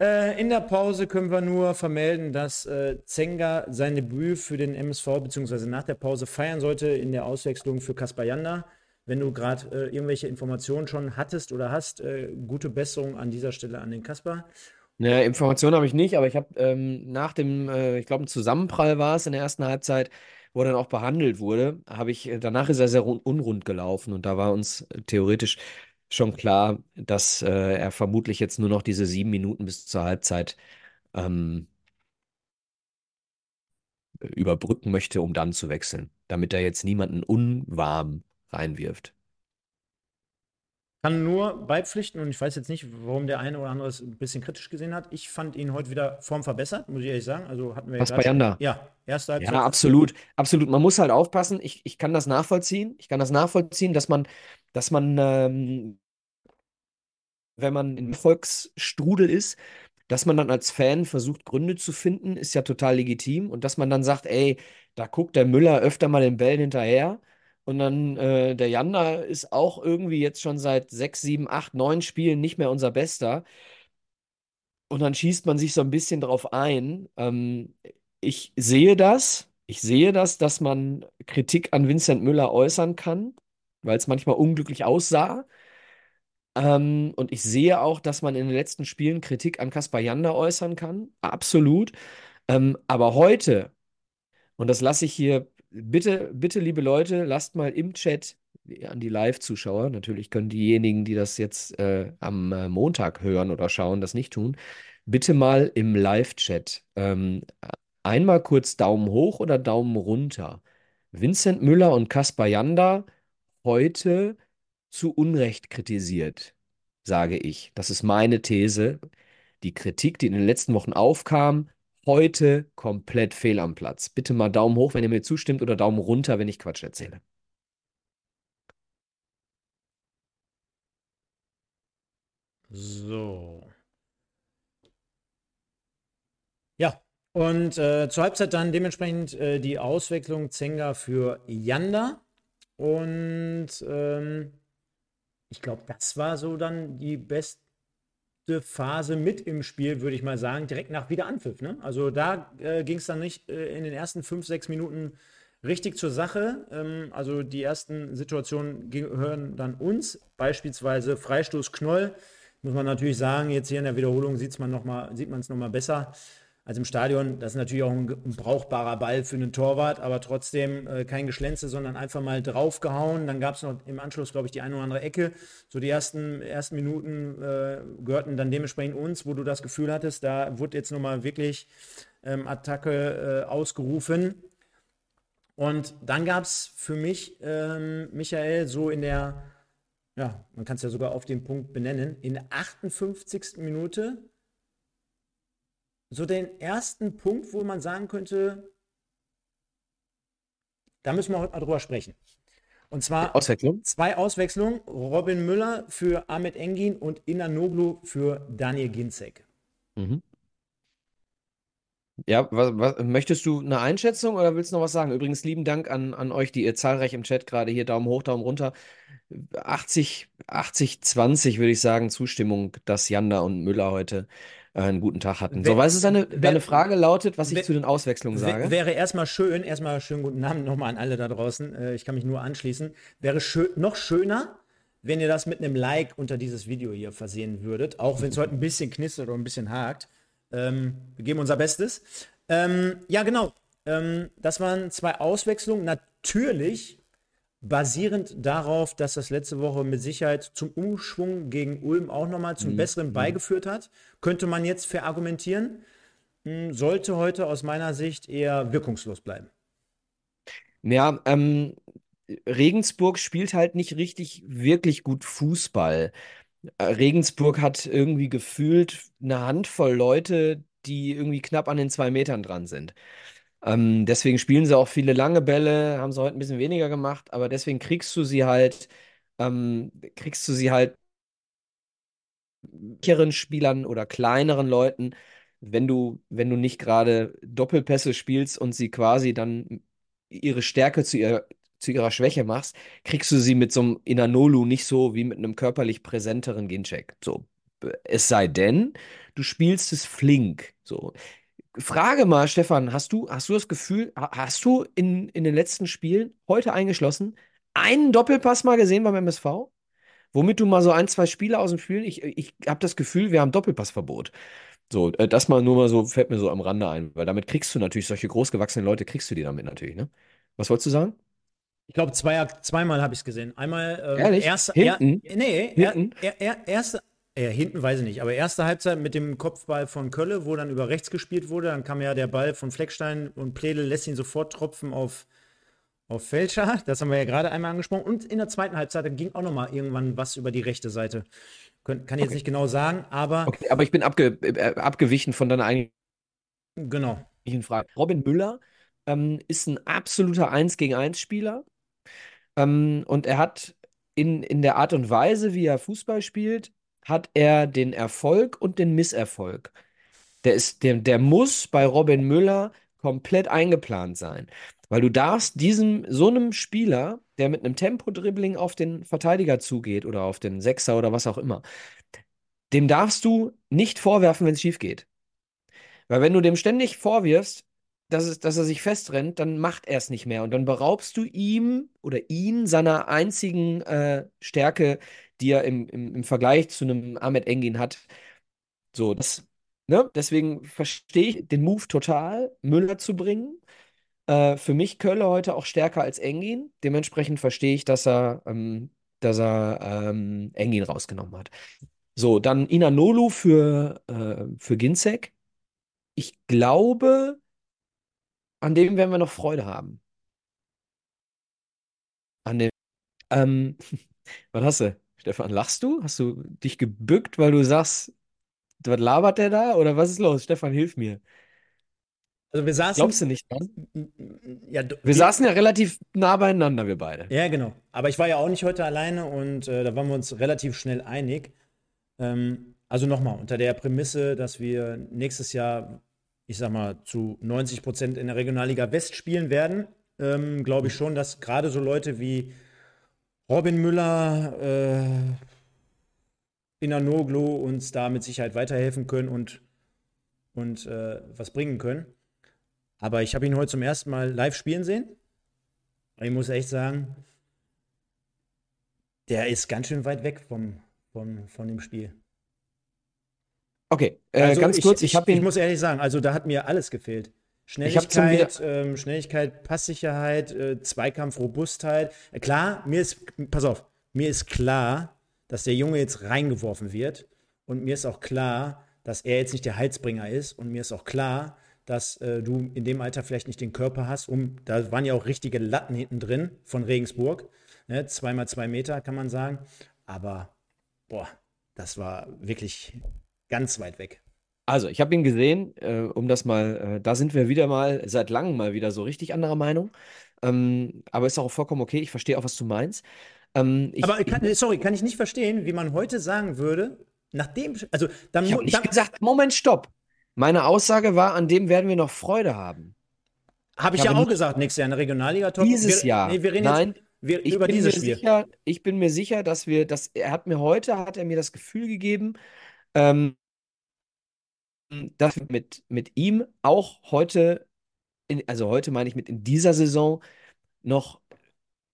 Äh, in der Pause können wir nur vermelden, dass äh, Zenga sein Debüt für den MSV bzw. nach der Pause feiern sollte in der Auswechslung für Kaspar Janda. Wenn du gerade äh, irgendwelche Informationen schon hattest oder hast, äh, gute Besserung an dieser Stelle an den Kaspar. Naja, Informationen habe ich nicht, aber ich habe ähm, nach dem, äh, ich glaube, ein Zusammenprall war es in der ersten Halbzeit, wo er dann auch behandelt wurde, habe ich, äh, danach ist er sehr unrund gelaufen und da war uns äh, theoretisch schon klar, dass äh, er vermutlich jetzt nur noch diese sieben Minuten bis zur Halbzeit ähm, überbrücken möchte, um dann zu wechseln, damit er jetzt niemanden unwarm reinwirft kann nur beipflichten und ich weiß jetzt nicht, warum der eine oder andere es ein bisschen kritisch gesehen hat. Ich fand ihn heute wieder Form verbessert, muss ich ehrlich sagen. Also hatten wir Was bei Janda? Ja, erste Halbzeit. Ja, absolut, absolut. Man muss halt aufpassen. Ich, ich kann das nachvollziehen. Ich kann das nachvollziehen, dass man, dass man, ähm, wenn man im Volksstrudel ist, dass man dann als Fan versucht, Gründe zu finden, ist ja total legitim. Und dass man dann sagt, ey, da guckt der Müller öfter mal den Bällen hinterher und dann äh, der Janda ist auch irgendwie jetzt schon seit sechs, sieben, acht, neun Spielen nicht mehr unser Bester. Und dann schießt man sich so ein bisschen drauf ein. Ähm, ich sehe das. Ich sehe das, dass man Kritik an Vincent Müller äußern kann, weil es manchmal unglücklich aussah. Ähm, und ich sehe auch, dass man in den letzten Spielen Kritik an Kaspar Janda äußern kann. Absolut. Ähm, aber heute, und das lasse ich hier bitte, bitte, liebe Leute, lasst mal im Chat an die Live-Zuschauer, natürlich können diejenigen, die das jetzt äh, am äh, Montag hören oder schauen, das nicht tun. bitte mal im Live-Chat ähm, einmal kurz Daumen hoch oder Daumen runter. Vincent Müller und Kaspar Janda heute zu Unrecht kritisiert, sage ich. Das ist meine These. Die Kritik, die in den letzten Wochen aufkam, heute komplett fehl am Platz. Bitte mal Daumen hoch, wenn ihr mir zustimmt, oder Daumen runter, wenn ich Quatsch erzähle. So. Ja, und äh, zur Halbzeit dann dementsprechend äh, die Auswechslung Zenga für Yanda. Und ähm, ich glaube, das war so dann die beste Phase mit im Spiel, würde ich mal sagen, direkt nach Wiederanpfiff. Ne? Also da äh, ging es dann nicht äh, in den ersten fünf, sechs Minuten richtig zur Sache. Ähm, also die ersten Situationen gehören dann uns, beispielsweise Freistoß Knoll. Muss man natürlich sagen, jetzt hier in der Wiederholung sieht's man noch mal, sieht man es nochmal besser als im Stadion. Das ist natürlich auch ein, ein brauchbarer Ball für einen Torwart, aber trotzdem äh, kein Geschlänze, sondern einfach mal draufgehauen. Dann gab es noch im Anschluss, glaube ich, die eine oder andere Ecke. So die ersten, ersten Minuten äh, gehörten dann dementsprechend uns, wo du das Gefühl hattest, da wurde jetzt nochmal wirklich ähm, Attacke äh, ausgerufen. Und dann gab es für mich, ähm, Michael, so in der ja, man kann es ja sogar auf den Punkt benennen, in der 58. Minute so den ersten Punkt, wo man sagen könnte, da müssen wir heute mal drüber sprechen. Und zwar Auswechslung? zwei Auswechslungen: Robin Müller für Ahmed Engin und Inanoglu für Daniel Ginzek. Mhm. Ja, was, was, möchtest du eine Einschätzung oder willst du noch was sagen? Übrigens, lieben Dank an, an euch, die ihr zahlreich im Chat gerade hier Daumen hoch, Daumen runter 80, 80, 20 würde ich sagen, Zustimmung, dass Janda und Müller heute einen guten Tag hatten. So, was ist deine, deine Frage lautet, was ich zu den Auswechslungen sage? Wäre erstmal schön, erstmal schönen guten Abend nochmal an alle da draußen. Äh, ich kann mich nur anschließen. Wäre schön, noch schöner, wenn ihr das mit einem Like unter dieses Video hier versehen würdet, auch wenn es heute ein bisschen knistert oder ein bisschen hakt. Ähm, wir geben unser Bestes. Ähm, ja, genau. Ähm, das waren zwei Auswechslungen. Natürlich basierend darauf, dass das letzte Woche mit Sicherheit zum Umschwung gegen Ulm auch nochmal zum mhm. Besseren mhm. beigeführt hat, könnte man jetzt verargumentieren, hm, sollte heute aus meiner Sicht eher wirkungslos bleiben. Ja, ähm, Regensburg spielt halt nicht richtig, wirklich gut Fußball. Äh, Regensburg hat irgendwie gefühlt eine Handvoll Leute, die irgendwie knapp an den zwei Metern dran sind. Ähm, deswegen spielen sie auch viele lange Bälle, haben sie heute ein bisschen weniger gemacht, aber deswegen kriegst du sie halt, ähm, kriegst du sie halt Spielern oder kleineren Leuten, wenn du, wenn du nicht gerade Doppelpässe spielst und sie quasi dann ihre Stärke zu, ihr, zu ihrer Schwäche machst, kriegst du sie mit so einem Inanolu nicht so wie mit einem körperlich präsenteren Gincheck. So. Es sei denn, du spielst es flink. So. Frage mal, Stefan, hast du, hast du das Gefühl, hast du in, in den letzten Spielen heute eingeschlossen einen Doppelpass mal gesehen beim MSV? Womit du mal so ein, zwei Spiele aus dem Spiel, ich, ich habe das Gefühl, wir haben Doppelpassverbot. So, äh, das mal nur mal so, fällt mir so am Rande ein, weil damit kriegst du natürlich solche großgewachsenen Leute, kriegst du die damit natürlich, ne? Was wolltest du sagen? Ich glaube, zwei, zweimal habe ich es gesehen. Einmal ähm, Ehrlich? Erst, Hinten? Er, nee, Hinten? Er, er, erste, ja, hinten weiß ich nicht, aber erste Halbzeit mit dem Kopfball von Kölle, wo dann über rechts gespielt wurde, dann kam ja der Ball von Fleckstein und Pledel lässt ihn sofort tropfen auf, auf Fälscher. Das haben wir ja gerade einmal angesprochen. Und in der zweiten Halbzeit dann ging auch noch mal irgendwann was über die rechte Seite. Kann, kann ich jetzt nicht genau sagen, aber. Okay, aber ich bin abge, äh, abgewichen von deiner eigentlichen genau. Frage. Robin Müller ähm, ist ein absoluter 1 gegen 1 Spieler. Ähm, und er hat in, in der Art und Weise, wie er Fußball spielt, hat er den Erfolg und den Misserfolg. Der, ist, der, der muss bei Robin Müller komplett eingeplant sein. Weil du darfst diesem, so einem Spieler, der mit einem Tempo-Dribbling auf den Verteidiger zugeht oder auf den Sechser oder was auch immer, dem darfst du nicht vorwerfen, wenn es schief geht. Weil wenn du dem ständig vorwirfst, dass, es, dass er sich festrennt, dann macht er es nicht mehr. Und dann beraubst du ihm oder ihn seiner einzigen äh, Stärke, die er im, im, im Vergleich zu einem Ahmed Engin hat. So, das, ne? Deswegen verstehe ich den Move total, Müller zu bringen. Äh, für mich Kölle heute auch stärker als Engin. Dementsprechend verstehe ich, dass er, ähm, dass er ähm, Engin rausgenommen hat. So, dann Inanolu für, äh, für Ginzek. Ich glaube, an dem werden wir noch Freude haben. An dem. Ähm, was hast du? Stefan, lachst du? Hast du dich gebückt, weil du sagst, was labert der da? Oder was ist los? Stefan, hilf mir. Also wir saßen. Glaubst du nicht dran? Ja, du- Wir saßen ja relativ nah beieinander, wir beide. Ja, genau. Aber ich war ja auch nicht heute alleine und äh, da waren wir uns relativ schnell einig. Ähm, also nochmal, unter der Prämisse, dass wir nächstes Jahr, ich sag mal, zu 90 Prozent in der Regionalliga West spielen werden, ähm, glaube ich schon, dass gerade so Leute wie Robin Müller, äh, Inanoglu uns da mit Sicherheit weiterhelfen können und, und äh, was bringen können. Aber ich habe ihn heute zum ersten Mal live spielen sehen. Und Ich muss echt sagen, der ist ganz schön weit weg vom, vom, von dem Spiel. Okay, äh, Also ganz kurz, ich, ich, habe ich ihn. muss ehrlich sagen, also da hat mir alles gefehlt. Schnelligkeit, ähm, Schnelligkeit, Passsicherheit, äh, Zweikampf, Robustheit. Äh, klar, mir ist, pass auf, mir ist klar, dass der Junge jetzt reingeworfen wird. Und mir ist auch klar, dass er jetzt nicht der Heilsbringer ist. Und mir ist auch klar, dass äh, du in dem Alter vielleicht nicht den Körper hast, um, da waren ja auch richtige Latten hinten drin von Regensburg. Ne? Zweimal zwei Meter, kann man sagen. Aber, boah, das war wirklich ganz weit weg. Also, ich habe ihn gesehen, äh, um das mal, äh, da sind wir wieder mal, seit langem mal wieder so richtig anderer Meinung. Ähm, aber ist auch vollkommen okay, ich verstehe auch, was du meinst. Ähm, ich, Aber kann, sorry, kann ich nicht verstehen, wie man heute sagen würde, nachdem, also dann, ich habe nicht dann gesagt, Moment, stopp. Meine Aussage war, an dem werden wir noch Freude haben. habe ich ich ja auch gesagt, nächstes Jahr in der Regionalliga. Top. Dieses wir, Jahr. Nee, wir reden Nein, jetzt wir, Ich über bin dieses mir Spiel. sicher, ich bin mir sicher, dass wir, dass er hat mir heute, hat er mir das Gefühl gegeben, ähm, dass wir mit, mit ihm auch heute, in, also heute meine ich mit in dieser Saison noch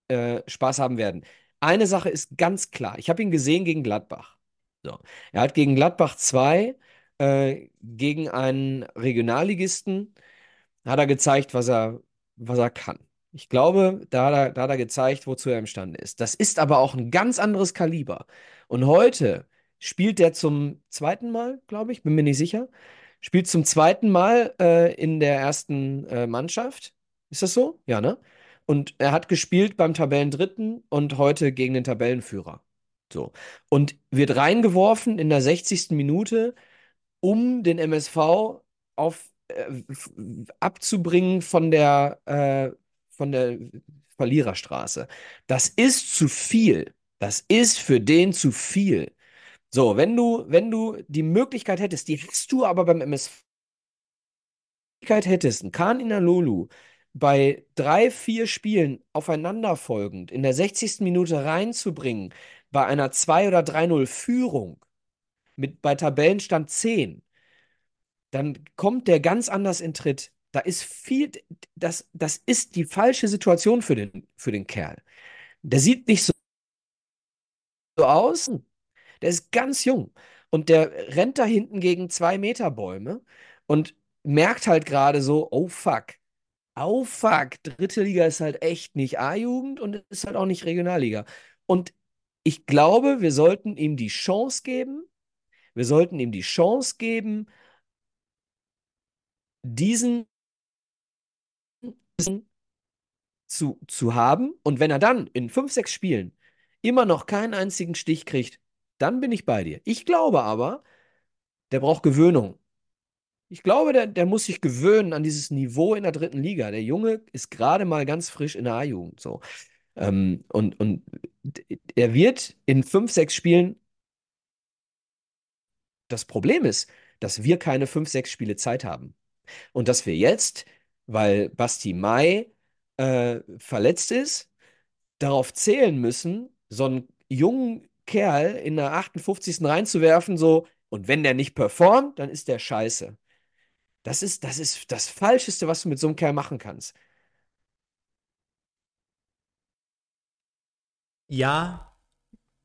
äh, Spaß haben werden. Eine Sache ist ganz klar. Ich habe ihn gesehen gegen Gladbach. So. Er hat gegen Gladbach 2 äh, gegen einen Regionalligisten hat er gezeigt, was er, was er kann. Ich glaube, da hat er, da hat er gezeigt, wozu er imstande ist. Das ist aber auch ein ganz anderes Kaliber. Und heute spielt er zum zweiten Mal, glaube ich, bin mir nicht sicher, spielt zum zweiten Mal äh, in der ersten äh, Mannschaft. Ist das so? Ja, ne? Und er hat gespielt beim Tabellendritten und heute gegen den Tabellenführer. So. Und wird reingeworfen in der 60. Minute, um den MSV auf, äh, abzubringen von der, äh, von der Verliererstraße. Das ist zu viel. Das ist für den zu viel. So, wenn du, wenn du die Möglichkeit hättest, die hast du aber beim MSV Möglichkeit hättest, einen Kahn Inalolu bei drei, vier Spielen aufeinanderfolgend in der 60. Minute reinzubringen, bei einer 2 oder 3-0 Führung, mit, bei Tabellenstand 10, dann kommt der ganz anders in Tritt. Da ist viel, das, das ist die falsche Situation für den, für den Kerl. Der sieht nicht so, so aus. Der ist ganz jung. Und der rennt da hinten gegen zwei Meter Bäume und merkt halt gerade so, oh fuck. Oh fuck, dritte Liga ist halt echt nicht A-Jugend und ist halt auch nicht Regionalliga. Und ich glaube, wir sollten ihm die Chance geben, wir sollten ihm die Chance geben, diesen zu, zu haben. Und wenn er dann in fünf, sechs Spielen immer noch keinen einzigen Stich kriegt, dann bin ich bei dir. Ich glaube aber, der braucht Gewöhnung. Ich glaube, der, der muss sich gewöhnen an dieses Niveau in der dritten Liga. Der Junge ist gerade mal ganz frisch in der A-Jugend. So. Ähm, und, und er wird in fünf, sechs Spielen. Das Problem ist, dass wir keine fünf, sechs Spiele Zeit haben. Und dass wir jetzt, weil Basti Mai äh, verletzt ist, darauf zählen müssen, so einen jungen Kerl in der 58. reinzuwerfen, so, und wenn der nicht performt, dann ist der scheiße. Das ist, das ist das Falscheste, was du mit so einem Kerl machen kannst. Ja,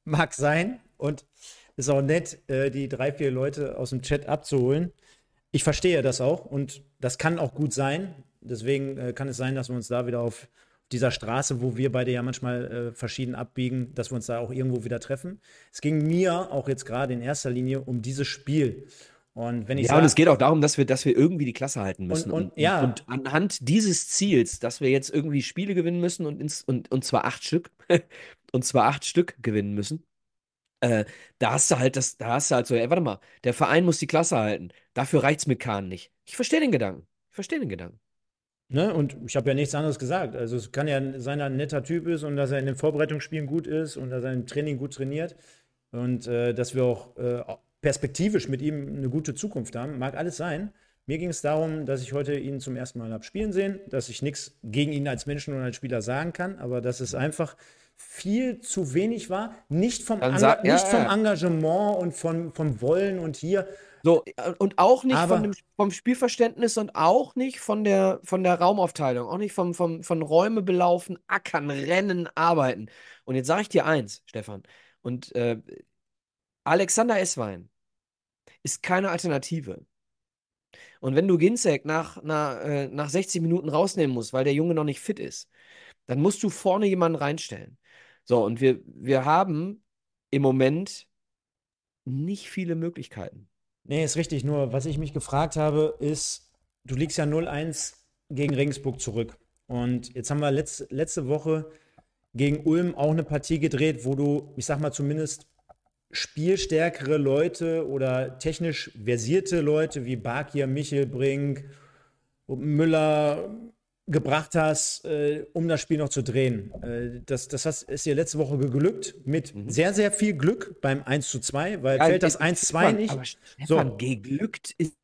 mag sein. Und ist auch nett, äh, die drei, vier Leute aus dem Chat abzuholen. Ich verstehe das auch und das kann auch gut sein. Deswegen äh, kann es sein, dass wir uns da wieder auf dieser Straße, wo wir beide ja manchmal äh, verschieden abbiegen, dass wir uns da auch irgendwo wieder treffen. Es ging mir auch jetzt gerade in erster Linie um dieses Spiel. Und wenn ich Ja, sag, und es geht auch darum, dass wir, dass wir irgendwie die Klasse halten müssen. und- ja. und anhand dieses Ziels, dass wir jetzt irgendwie Spiele gewinnen müssen und, ins, und, und zwar acht Stück, und zwar acht Stück gewinnen müssen, äh, da hast du halt das, da hast du halt so, ey, warte mal, der Verein muss die Klasse halten. Dafür reicht's mit Kahn nicht. Ich verstehe den Gedanken. Ich verstehe den Gedanken. Ne? Und ich habe ja nichts anderes gesagt. Also es kann ja sein, dass er ein netter Typ ist und dass er in den Vorbereitungsspielen gut ist und dass er im Training gut trainiert und äh, dass wir auch äh, perspektivisch mit ihm eine gute Zukunft haben. Mag alles sein. Mir ging es darum, dass ich heute ihn zum ersten Mal habe spielen sehen, dass ich nichts gegen ihn als Menschen und als Spieler sagen kann, aber dass es einfach viel zu wenig war. Nicht vom, Enga ja, nicht vom. Engagement und von, vom Wollen und hier. So, äh, und auch nicht Aber- dem, vom Spielverständnis und auch nicht von der, von der Raumaufteilung, auch nicht vom, vom, von Räume belaufen, ackern, rennen, arbeiten. Und jetzt sage ich dir eins, Stefan, und äh, Alexander Esswein ist keine Alternative. Und wenn du Ginzek nach, nach, äh, nach 60 Minuten rausnehmen musst, weil der Junge noch nicht fit ist, dann musst du vorne jemanden reinstellen. So, und wir, wir haben im Moment nicht viele Möglichkeiten. Nee, ist richtig. Nur, was ich mich gefragt habe, ist, du liegst ja 0-1 gegen Regensburg zurück. Und jetzt haben wir letz, letzte Woche gegen Ulm auch eine Partie gedreht, wo du, ich sag mal zumindest, spielstärkere Leute oder technisch versierte Leute wie Bakir, Michel Brink, Müller gebracht hast, äh, um das Spiel noch zu drehen. Äh, das das hast, ist dir letzte Woche geglückt mit sehr, sehr viel Glück beim 1 zu 2, weil fällt das 1 zu 2 Stefan, nicht. Aber Stefan, So. geglückt ist,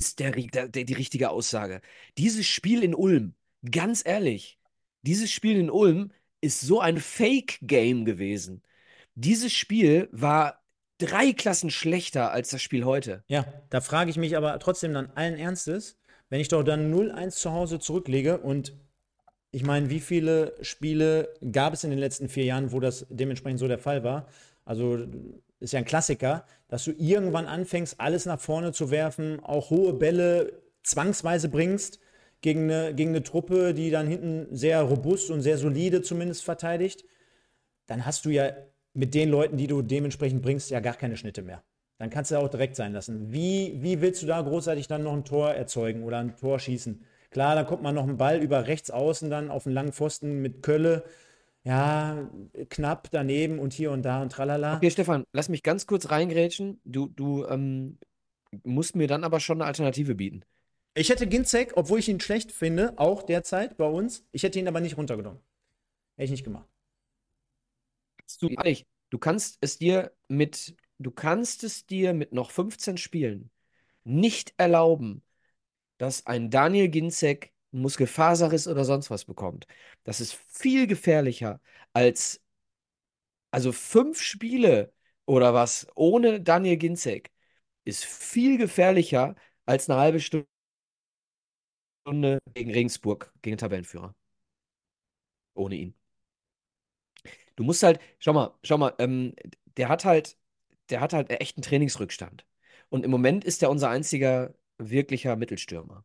ist der, der, der, die richtige Aussage. Dieses Spiel in Ulm, ganz ehrlich, dieses Spiel in Ulm ist so ein Fake-Game gewesen. Dieses Spiel war drei Klassen schlechter als das Spiel heute. Ja, da frage ich mich aber trotzdem dann allen Ernstes, wenn ich doch dann 0-1 zu Hause zurücklege und ich meine, wie viele Spiele gab es in den letzten vier Jahren, wo das dementsprechend so der Fall war? Also ist ja ein Klassiker, dass du irgendwann anfängst, alles nach vorne zu werfen, auch hohe Bälle zwangsweise bringst gegen eine, gegen eine Truppe, die dann hinten sehr robust und sehr solide zumindest verteidigt. Dann hast du ja mit den Leuten, die du dementsprechend bringst, ja gar keine Schnitte mehr. Dann kannst du auch direkt sein lassen. Wie, wie willst du da großartig dann noch ein Tor erzeugen oder ein Tor schießen? Klar, da kommt man noch ein Ball über rechts außen dann auf einen langen Pfosten mit Kölle. Ja, knapp daneben und hier und da und tralala. Okay, Stefan, lass mich ganz kurz reingrätschen. Du, du ähm, musst mir dann aber schon eine Alternative bieten. Ich hätte Ginzek, obwohl ich ihn schlecht finde, auch derzeit bei uns, ich hätte ihn aber nicht runtergenommen. Hätte ich nicht gemacht. Du, du kannst es dir mit, du kannst es dir mit noch 15 Spielen nicht erlauben, dass ein Daniel Ginzek einen Muskelfaserriss oder sonst was bekommt. Das ist viel gefährlicher als, also fünf Spiele oder was ohne Daniel Ginzek ist viel gefährlicher als eine halbe Stunde gegen Regensburg, gegen Tabellenführer. Ohne ihn. Du musst halt, schau mal, schau mal, ähm, der hat halt, der hat halt echt einen Trainingsrückstand. Und im Moment ist er unser einziger wirklicher Mittelstürmer.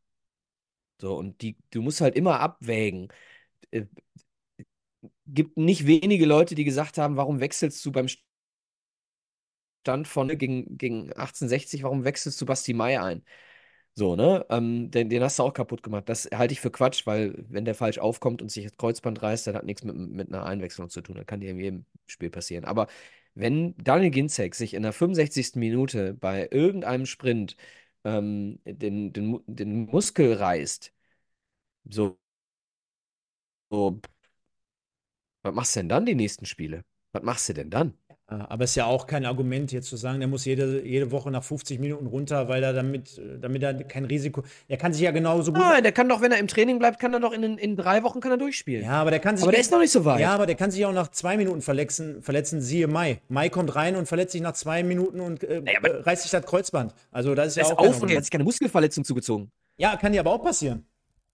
So, und die, du musst halt immer abwägen. Äh, gibt nicht wenige Leute, die gesagt haben, warum wechselst du beim Stand von gegen, gegen 1860, warum wechselst du Basti Mai ein? So, ne? Ähm, den, den hast du auch kaputt gemacht. Das halte ich für Quatsch, weil wenn der falsch aufkommt und sich das Kreuzband reißt, dann hat nichts mit, mit einer Einwechslung zu tun. Das kann dir in jedem Spiel passieren. Aber wenn Daniel Ginzek sich in der 65. Minute bei irgendeinem Sprint ähm, den, den, den Muskel reißt, so, so, was machst du denn dann die nächsten Spiele? Was machst du denn dann? Äh, Aber es ist ja auch kein Argument, jetzt zu sagen, der muss jede, jede Woche nach 50 Minuten runter, weil er damit, äh, damit er kein Risiko. Er kann sich ja genauso gut. Nein, der kann doch, wenn er im Training bleibt, kann er doch in, in drei Wochen kann er durchspielen. Ja, aber der kann sich. Aber der ist noch nicht so weit. Ja, aber der kann sich auch nach zwei Minuten verletzen, verletzen siehe Mai. Mai kommt rein und verletzt sich nach zwei Minuten und äh, Naja, reißt sich das Kreuzband. Also das ist ja auch auf und er hat sich keine Muskelverletzung zugezogen. Ja, kann dir aber auch passieren.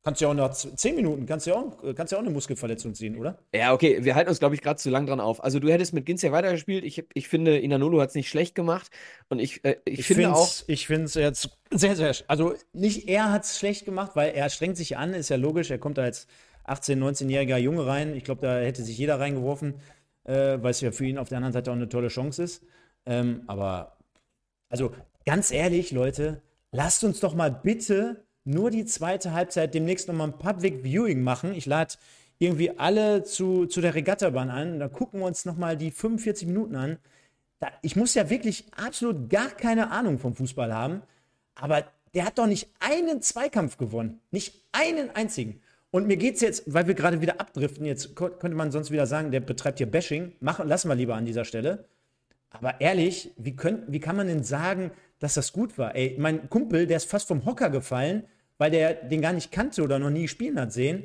Kannst du ja auch nach z- zehn Minuten, kannst du ja auch, kannst ja auch eine Muskelverletzung ziehen, oder? Ja, okay, wir halten uns, glaube ich, gerade zu lang dran auf. Also du hättest mit Ginzek weitergespielt. Ich, ich finde, Inanolo hat es nicht schlecht gemacht. Und ich, äh, ich, finde auch, Ich finde es jetzt sehr, sehr. Also nicht er hat es schlecht gemacht, weil er strengt sich an, ist ja logisch. Er kommt da als, 18-, 19-jähriger Junge rein. Ich glaube, da hätte sich jeder reingeworfen, äh, weil es ja für ihn auf der anderen Seite auch eine tolle Chance ist. Ähm, aber, also ganz ehrlich, Leute, lasst uns doch mal bitte nur die zweite Halbzeit demnächst nochmal ein Public Viewing machen. Ich lade irgendwie alle zu, zu der Regattabahn an. Da gucken wir uns nochmal die 45 Minuten an. Da, ich muss ja wirklich absolut gar keine Ahnung vom Fußball haben. Aber der hat doch nicht einen Zweikampf gewonnen. Nicht einen einzigen. Und mir geht es jetzt, weil wir gerade wieder abdriften, jetzt könnte man sonst wieder sagen, der betreibt hier Bashing. Machen, lassen wir lieber an dieser Stelle. Aber ehrlich, wie, könnt, wie kann man denn sagen, dass das gut war? Ey, mein Kumpel, der ist fast vom Hocker gefallen, weil der den gar nicht kannte oder noch nie spielen hat sehen.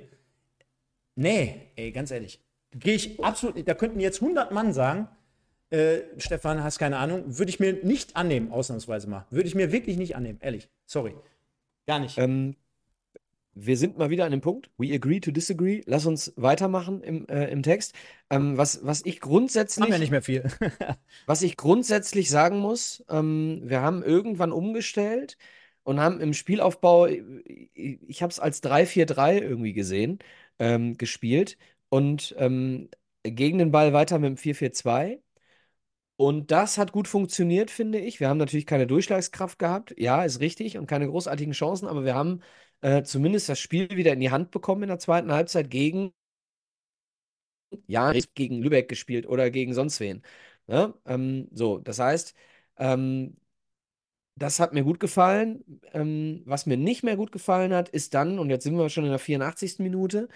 Nee, ey, ganz ehrlich. Gehe ich absolut, da könnten jetzt 100 Mann sagen, äh, Stefan, hast keine Ahnung, würde ich mir nicht annehmen, ausnahmsweise mal. Würde ich mir wirklich nicht annehmen, ehrlich. Sorry. Gar nicht. Ähm, wir sind mal wieder an dem Punkt. We agree to disagree. Lass uns weitermachen im, äh, im Text. Ähm, was, was ich grundsätzlich. Haben ja nicht mehr viel. was ich grundsätzlich sagen muss, ähm, wir haben irgendwann umgestellt und haben im Spielaufbau, ich habe es als 3-4-3 irgendwie gesehen, ähm, gespielt und ähm, gegen den Ball weiter mit dem 4-4-2. Und das hat gut funktioniert, finde ich. Wir haben natürlich keine Durchschlagskraft gehabt, ja, ist richtig, und keine großartigen Chancen, aber wir haben äh, zumindest das Spiel wieder in die Hand bekommen in der zweiten Halbzeit gegen, ja, gegen Lübeck gespielt oder gegen sonst wen. Ne? ähm, so, das heißt, ähm, das hat mir gut gefallen. Ähm, was mir nicht mehr gut gefallen hat, ist dann, und jetzt sind wir schon in der 84. Minute,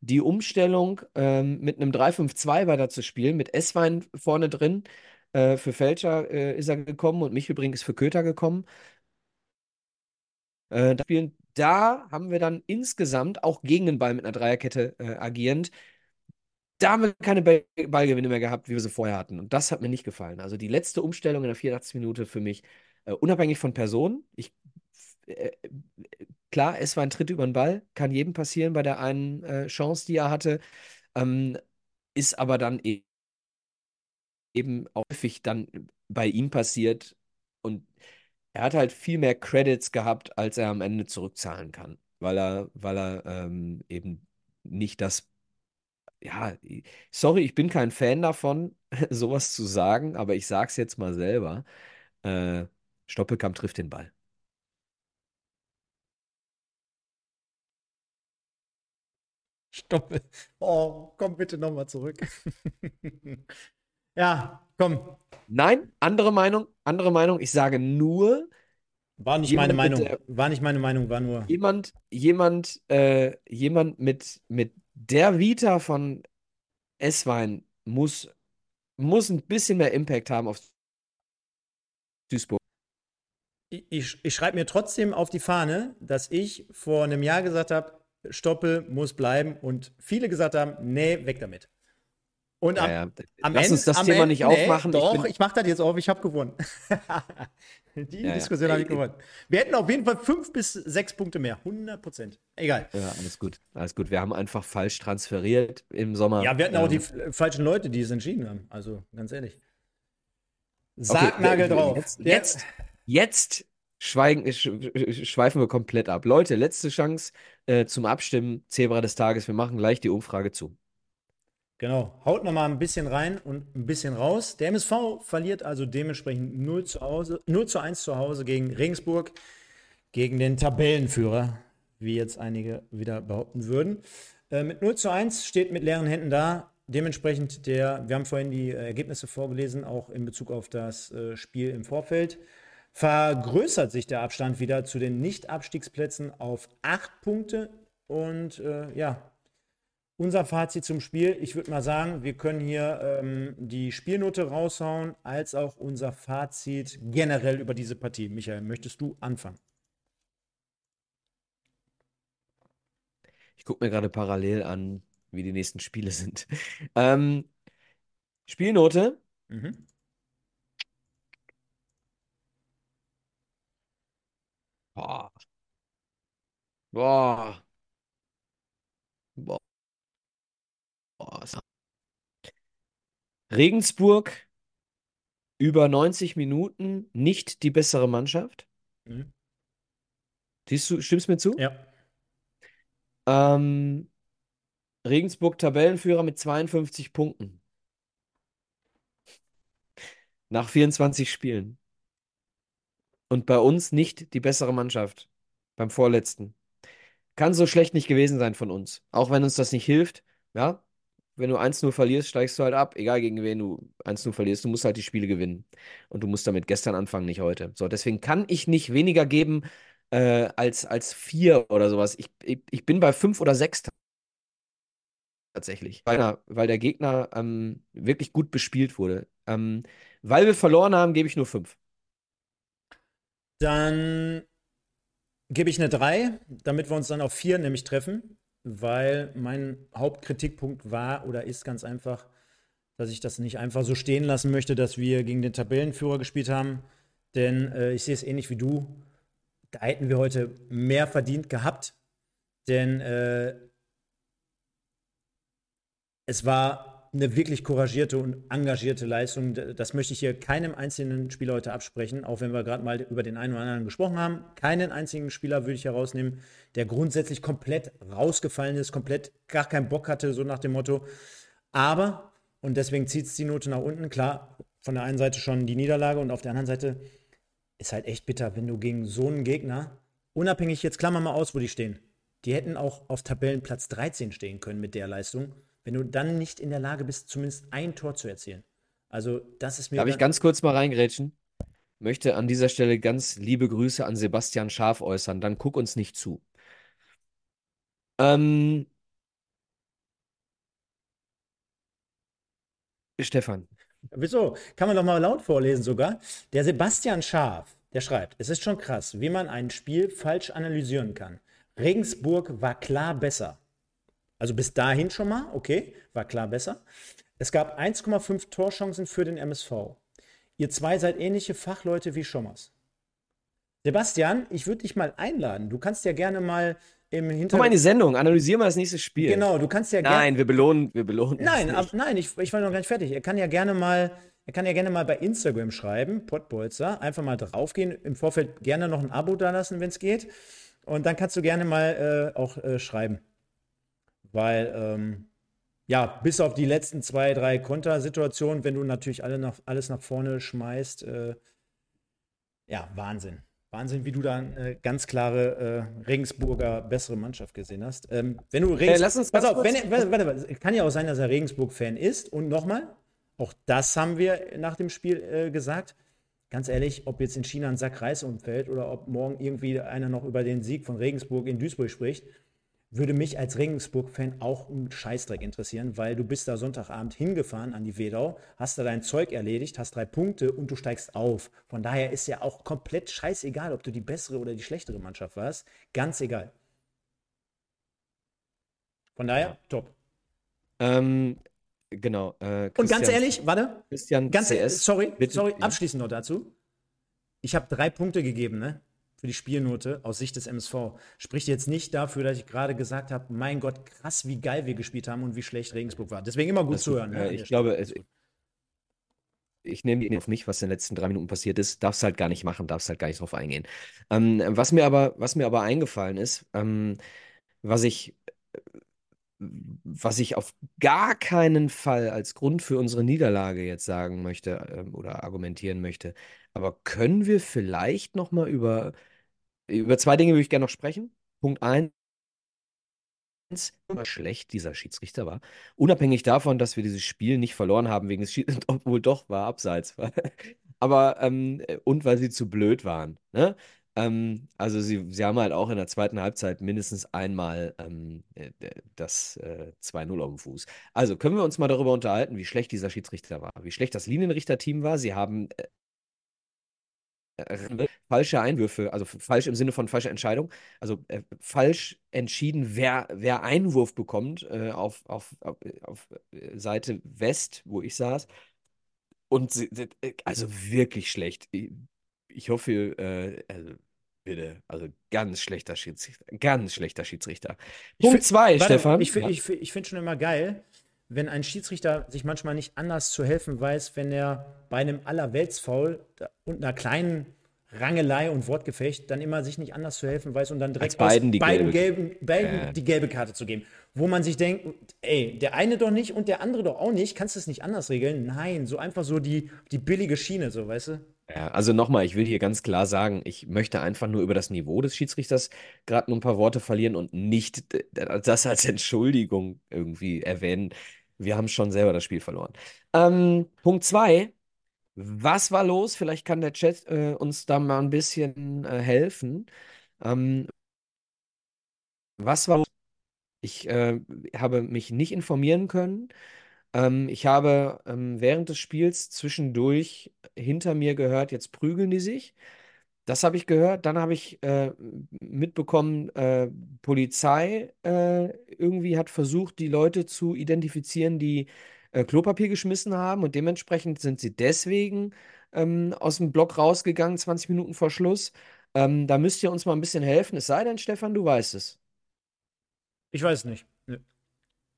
die Umstellung ähm, mit einem 3-5-2 weiter zu spielen, mit Esswein vorne drin. Äh, für Fälscher äh, ist er gekommen und Michelbrink ist für Köter gekommen. Äh, da haben wir dann insgesamt auch gegen den Ball mit einer Dreierkette äh, agierend da haben wir keine Ballgewinne mehr gehabt, wie wir sie vorher hatten. Und das hat mir nicht gefallen. Also die letzte Umstellung in der 84. Minute für mich, äh, unabhängig von Personen. Ich, äh, klar, es war ein Tritt über den Ball, kann jedem passieren bei der einen äh, Chance, die er hatte. Ähm, ist aber dann e eben häufig dann bei ihm passiert. Und er hat halt viel mehr Credits gehabt, als er am Ende zurückzahlen kann, weil er, weil er ähm, eben nicht das ja, sorry, ich bin kein Fan davon, sowas zu sagen, aber ich sag's jetzt mal selber. Äh, Stoppelkamp trifft den Ball. Stoppel. Oh, komm bitte nochmal zurück. ja, komm. Nein, andere Meinung, andere Meinung. Ich sage nur. War nicht meine Meinung. Der, war nicht meine Meinung, war nur. Jemand, jemand, äh, jemand mit, mit der Vita von Esswein muss, muss ein bisschen mehr Impact haben auf Duisburg. Ich, ich, schreibe mir trotzdem auf die Fahne, dass ich vor einem Jahr gesagt habe, Stoppel muss bleiben und viele gesagt haben, nee, weg damit. Und am, ja, ja. am Lass Ende, uns das Thema Ende, nicht aufmachen. Nee, doch, ich, ich mache das jetzt auf, ich habe gewonnen. Die ja, Diskussion ja. habe ich gewonnen. Wir hätten auf jeden Fall fünf bis sechs Punkte mehr. 100 Prozent. Egal. Ja, alles gut. Alles gut. Wir haben einfach falsch transferiert im Sommer. Ja, wir hatten ähm, auch die falschen Leute, die es entschieden haben. Also, ganz ehrlich. Sargnagel okay, drauf. Jetzt, jetzt, jetzt schweigen, schweifen wir komplett ab. Leute, letzte Chance äh, zum Abstimmen. Zebra des Tages. Wir machen gleich die Umfrage zu. Genau, haut nochmal ein bisschen rein und ein bisschen raus. Der MSV verliert also dementsprechend 0 zu, Hause, 0 zu 1 zu Hause gegen Regensburg, gegen den Tabellenführer, wie jetzt einige wieder behaupten würden. Äh, mit 0 zu 1 steht mit leeren Händen da. Dementsprechend der, wir haben vorhin die Ergebnisse vorgelesen, auch in Bezug auf das äh, Spiel im Vorfeld. Vergrößert sich der Abstand wieder zu den Nicht-Abstiegsplätzen auf 8 Punkte. Und äh, ja, unser Fazit zum Spiel, ich würde mal sagen, wir können hier ähm, die Spielnote raushauen, als auch unser Fazit generell über diese Partie. Michael, möchtest du anfangen? Ich gucke mir gerade parallel an, wie die nächsten Spiele sind. ähm, Spielnote. Mhm. Boah. Boah. Boah. Regensburg über 90 Minuten nicht die bessere Mannschaft. Mhm. Siehst du, stimmst mir zu? Ja. Ähm, Regensburg Tabellenführer mit 52 Punkten. Nach 24 Spielen. Und bei uns nicht die bessere Mannschaft. Beim vorletzten. Kann so schlecht nicht gewesen sein von uns. Auch wenn uns das nicht hilft. Ja, wenn du 1-0 verlierst, steigst du halt ab. Egal gegen wen du 1-0 verlierst, du musst halt die Spiele gewinnen. Und du musst damit gestern anfangen, nicht heute. So, deswegen kann ich nicht weniger geben äh, als, als vier oder sowas. Ich, ich, ich bin bei fünf oder sechs tatsächlich. Weil, weil der Gegner ähm, wirklich gut bespielt wurde. Ähm, weil wir verloren haben, gebe ich nur fünf. Dann gebe ich eine 3, damit wir uns dann auf 4 nämlich treffen, weil mein Hauptkritikpunkt war oder ist ganz einfach, dass ich das nicht einfach so stehen lassen möchte, dass wir gegen den Tabellenführer gespielt haben. Denn äh, ich sehe es ähnlich wie du. Da hätten wir heute mehr verdient gehabt. Denn äh, es war eine wirklich couragierte und engagierte Leistung. Das möchte ich hier keinem einzelnen Spieler heute absprechen, auch wenn wir gerade mal über den einen oder anderen gesprochen haben. Keinen einzigen Spieler würde ich herausnehmen, der grundsätzlich komplett rausgefallen ist, komplett gar keinen Bock hatte, so nach dem Motto. Aber, und deswegen zieht es die Note nach unten, klar, von der einen Seite schon die Niederlage und auf der anderen Seite ist halt echt bitter, wenn du gegen so einen Gegner, unabhängig jetzt klammern wir mal aus, wo die stehen, die hätten auch auf Tabellenplatz 13 stehen können mit der Leistung wenn du dann nicht in der Lage bist, zumindest ein Tor zu erzielen. Also, das ist mir. Darf ich ganz kurz mal reingrätschen? Möchte an dieser Stelle ganz liebe Grüße an Sebastian Schaf äußern. Dann guck uns nicht zu. Ähm, Stefan. Wieso? Kann man doch mal laut vorlesen sogar. Der Sebastian Schaf, der schreibt, es ist schon krass, wie man ein Spiel falsch analysieren kann. Regensburg war klar besser. Also bis dahin schon mal, okay, war klar besser. Es gab 1,5 Torchancen für den MSV. Ihr zwei seid ähnliche Fachleute wie Schommers. Sebastian, ich würde dich mal einladen. Du kannst ja gerne mal im Hintergrund. Komm mal in die Sendung, analysieren wir das nächste Spiel. Genau, du kannst ja gerne. Nein, wir belohnen, wir belohnen. Nein, ab, nein, ich, ich war noch gar nicht fertig. Er kann ja gerne mal, er kann ja gerne mal bei Instagram schreiben, Pottbolzer, einfach mal draufgehen, im Vorfeld gerne noch ein Abo da lassen, wenn es geht. Und dann kannst du gerne mal äh, auch äh, schreiben weil ähm, ja, bis auf die letzten zwei, drei Kontersituationen, wenn du natürlich alle nach, alles nach vorne schmeißt, äh, ja, Wahnsinn. Wahnsinn, wie du da eine ganz klare äh, Regensburger bessere Mannschaft gesehen hast. Ähm, wenn du Regensburg. Äh, lass uns pass auf, wenn, warte, warte, warte, kann ja auch sein, dass er Regensburg-Fan ist. Und nochmal, auch das haben wir nach dem Spiel äh, gesagt. Ganz ehrlich, ob jetzt in China ein Sack Reis umfällt oder ob morgen irgendwie einer noch über den Sieg von Regensburg in Duisburg spricht, würde mich als Regensburg-Fan auch ein Scheißdreck interessieren, weil du bist da Sonntagabend hingefahren an die Wedau, hast da dein Zeug erledigt, hast drei Punkte und du steigst auf. Von daher ist ja auch komplett scheißegal, ob du die bessere oder die schlechtere Mannschaft warst. Ganz egal. Von daher, ja. top. Ähm, genau. Äh, und ganz ehrlich, warte. Christian ganz, CS, sorry, bitte, sorry, abschließend noch dazu. Ich habe drei Punkte gegeben, ne? Für die Spielnote aus Sicht des MSV. Spricht jetzt nicht dafür, dass ich gerade gesagt habe, mein Gott, krass, wie geil wir gespielt haben und wie schlecht Regensburg war. Deswegen immer gut das, zuhören. Äh, ich glaube, es, ich nehme auf mich, was in den letzten drei Minuten passiert ist, darfst halt gar nicht machen, darfst halt gar nicht drauf eingehen. Ähm, was, mir aber, was mir aber eingefallen ist, ähm, was ich was ich auf gar keinen Fall als Grund für unsere Niederlage jetzt sagen möchte ähm, oder argumentieren möchte. Aber können wir vielleicht noch mal über über zwei Dinge würde ich gerne noch sprechen. Punkt eins, wie schlecht dieser Schiedsrichter war. Unabhängig davon, dass wir dieses Spiel nicht verloren haben wegen des Schiedsrichters, obwohl doch war abseits. Aber, ähm, und weil sie zu blöd waren. Ne? Ähm, also sie, sie haben halt auch in der zweiten Halbzeit mindestens einmal ähm, äh, das äh, 2-0 auf dem Fuß. Also können wir uns mal darüber unterhalten, wie schlecht dieser Schiedsrichter war, wie schlecht das Linienrichterteam war. Sie haben äh, falsche Einwürfe, also falsch im Sinne von falscher Entscheidung, also äh, falsch entschieden, wer, wer Einwurf bekommt äh, auf, auf, auf, auf, äh, Seite West, wo ich saß. Und äh, also wirklich schlecht. Ich, hoffe, äh, also bitte, also ganz schlechter Schiedsrichter, ganz schlechter Schiedsrichter. Punkt zwei, Stefan. Ich, ja. ich, ich finde schon immer geil, wenn ein Schiedsrichter sich manchmal nicht anders zu helfen weiß, wenn er bei einem Allerweltsfoul und einer kleinen Rangelei und Wortgefecht dann immer sich nicht anders zu helfen weiß und dann direkt Als beiden die beiden, gelbe- gelben, beiden Ja. die gelbe Karte zu geben. Wo man sich denkt, ey, der eine doch nicht und der andere doch auch nicht, kannst du es nicht anders regeln? Nein, so einfach so die, die billige Schiene, so, weißt du? Ja, also nochmal, ich will hier ganz klar sagen, ich möchte einfach nur über das Niveau des Schiedsrichters gerade nur ein paar Worte verlieren und nicht äh, das als Entschuldigung irgendwie erwähnen. Wir haben schon selber das Spiel verloren. Ähm, Punkt zwei. Was war los? Vielleicht kann der Chat äh, uns da mal ein bisschen äh, helfen. Ähm, was war los? Ich äh, habe mich nicht informieren können. Ähm, ich habe ähm, während des Spiels zwischendurch hinter mir gehört, jetzt prügeln die sich. Das habe ich gehört. Dann habe ich äh, mitbekommen, äh, Polizei äh, irgendwie hat versucht, die Leute zu identifizieren, die äh, Klopapier geschmissen haben. Und dementsprechend sind sie deswegen ähm, aus dem Block rausgegangen, 20 Minuten vor Schluss. Ähm, da müsst ihr uns mal ein bisschen helfen. Es sei denn, Stefan, du weißt es. Ich weiß nicht.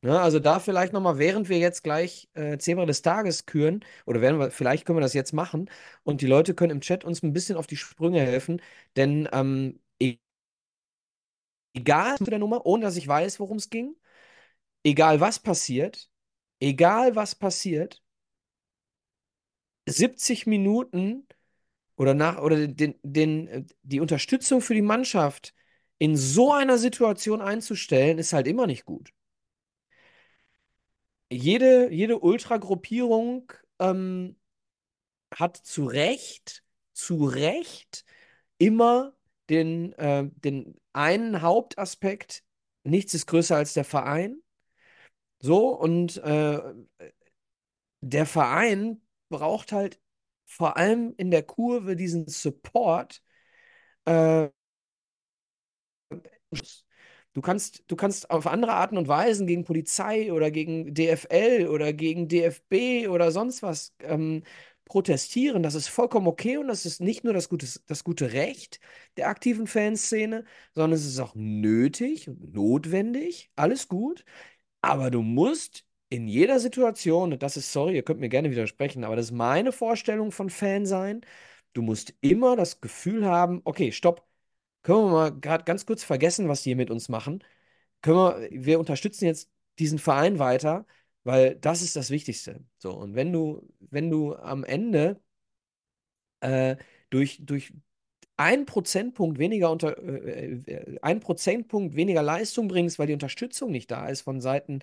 Ja, also da vielleicht nochmal, während wir jetzt gleich äh, Zebra des Tages küren, oder werden wir, vielleicht können wir das jetzt machen und die Leute können im Chat uns ein bisschen auf die Sprünge helfen, denn ähm, e- egal zu der Nummer, ohne dass ich weiß, worum es ging, egal was passiert, egal was passiert, 70 Minuten oder nach oder den, den, die Unterstützung für die Mannschaft in so einer Situation einzustellen, ist halt immer nicht gut. Jede, jede Ultragruppierung ähm, hat zu Recht, zu Recht immer den, äh, den einen Hauptaspekt, nichts ist größer als der Verein. So, und äh, der Verein braucht halt vor allem in der Kurve diesen Support. Äh, Du kannst, du kannst auf andere Arten und Weisen gegen Polizei oder gegen DFL oder gegen DFB oder sonst was ähm, protestieren. Das ist vollkommen okay und das ist nicht nur das gute, das gute Recht der aktiven Fanszene, sondern es ist auch nötig und notwendig. Alles gut. Aber du musst in jeder Situation, und das ist, sorry, ihr könnt mir gerne widersprechen, aber das ist meine Vorstellung von Fan sein. Du musst immer das Gefühl haben, okay, stopp. Können wir mal gerade ganz kurz vergessen, was die hier mit uns machen? Können wir, wir unterstützen jetzt diesen Verein weiter, weil das ist das Wichtigste. So, und wenn du, wenn du am Ende äh, durch, durch ein Prozentpunkt weniger unter, äh, äh, ein Prozentpunkt weniger Leistung bringst, weil die Unterstützung nicht da ist von Seiten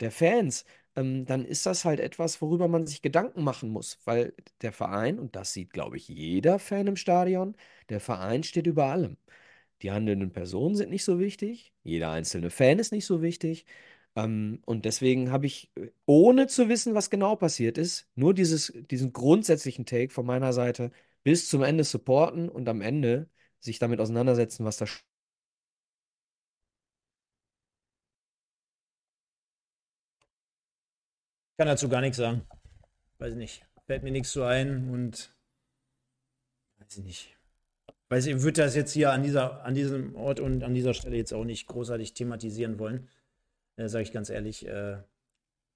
der Fans, ähm, dann ist das halt etwas, worüber man sich Gedanken machen muss, weil der Verein, und das sieht, glaube ich, jeder Fan im Stadion, der Verein steht über allem. Die handelnden Personen sind nicht so wichtig, jeder einzelne Fan ist nicht so wichtig. Ähm, und deswegen habe ich, äh, ohne zu wissen, was genau passiert ist, nur dieses, diesen grundsätzlichen Take von meiner Seite bis zum Ende supporten und am Ende sich damit auseinandersetzen, was da Ich kann dazu gar nichts sagen. Weiß nicht. Fällt mir nichts so ein und weiß ich nicht. Weiß ich, würde das jetzt hier an, dieser, an diesem Ort und an dieser Stelle jetzt auch nicht großartig thematisieren wollen. Äh, Sage ich ganz ehrlich. Äh,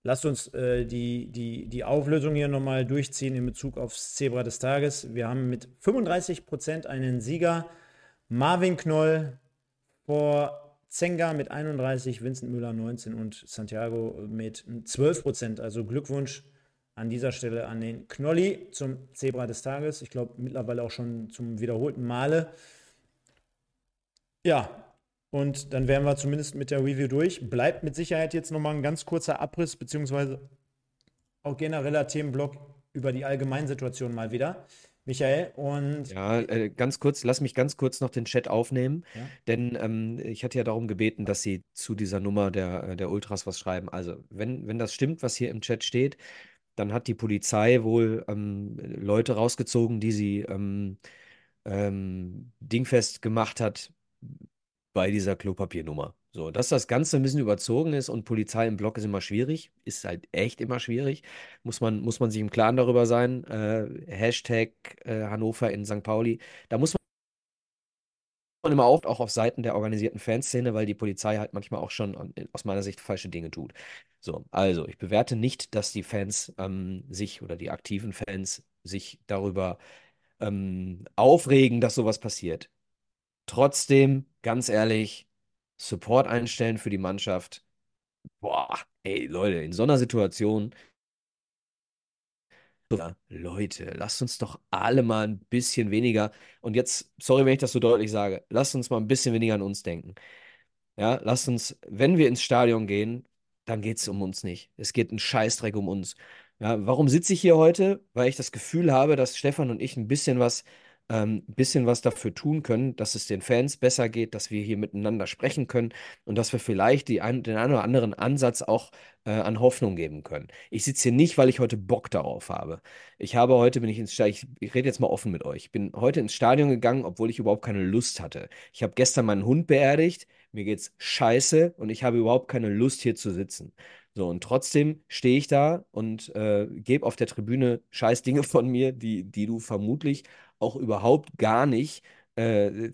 lasst uns äh, die, die, die Auflösung hier nochmal durchziehen in Bezug aufs Zebra des Tages. Wir haben mit 35% einen Sieger. Marvin Knoll vor Zenga mit 31, Vincent Müller 19 und Santiago mit 12 Prozent. Also Glückwunsch an dieser Stelle an den Knolli zum Zebra des Tages. Ich glaube mittlerweile auch schon zum wiederholten Male. Ja, und dann wären wir zumindest mit der Review durch. Bleibt mit Sicherheit jetzt nochmal ein ganz kurzer Abriss, beziehungsweise auch genereller Themenblock über die Allgemeinsituation mal wieder. Michael, und Ja, äh, ganz kurz, lass mich ganz kurz noch den Chat aufnehmen, Ja. denn ähm, ich hatte ja darum gebeten, dass Sie zu dieser Nummer der, äh, der Ultras was schreiben. Also, wenn, wenn das stimmt, was hier im Chat steht, dann hat die Polizei wohl ähm, Leute rausgezogen, die sie ähm, ähm, dingfest gemacht hat bei dieser Klopapiernummer. So, dass das Ganze ein bisschen überzogen ist und Polizei im Block ist immer schwierig, ist halt echt immer schwierig. Muss man, muss man sich im Klaren darüber sein. Äh, Hashtag äh, Hannover in St. Pauli. Da muss man immer oft auch auf Seiten der organisierten Fanszene, weil die Polizei halt manchmal auch schon an- aus meiner Sicht falsche Dinge tut. So, also ich bewerte nicht, dass die Fans ähm, sich oder die aktiven Fans sich darüber ähm, aufregen, dass sowas passiert. Trotzdem, ganz ehrlich, Support einstellen für die Mannschaft. Boah, ey, Leute, in so einer Situation. Ja, Leute, lasst uns doch alle mal ein bisschen weniger. Und jetzt, sorry, wenn ich das so deutlich sage, lasst uns mal ein bisschen weniger an uns denken. Ja, lasst uns, wenn wir ins Stadion gehen, dann geht es um uns nicht. Es geht ein Scheißdreck um uns. Ja, warum sitze ich hier heute? Weil ich das Gefühl habe, dass Stefan und ich ein bisschen was ähm, bisschen was dafür tun können, dass es den Fans besser geht, dass wir hier miteinander sprechen können und dass wir vielleicht die ein, den einen oder anderen Ansatz auch äh, an Hoffnung geben können. Ich sitze hier nicht, weil ich heute Bock darauf habe. Ich habe heute, bin ich ins Stadion, ich, ich rede jetzt mal offen mit euch, ich bin heute ins Stadion gegangen, obwohl ich überhaupt keine Lust hatte. Ich habe gestern meinen Hund beerdigt, mir geht's scheiße und ich habe überhaupt keine Lust hier zu sitzen. So, und trotzdem stehe ich da und äh, gebe auf der Tribüne scheiß Dinge von mir, die, die du vermutlich auch überhaupt gar nicht äh,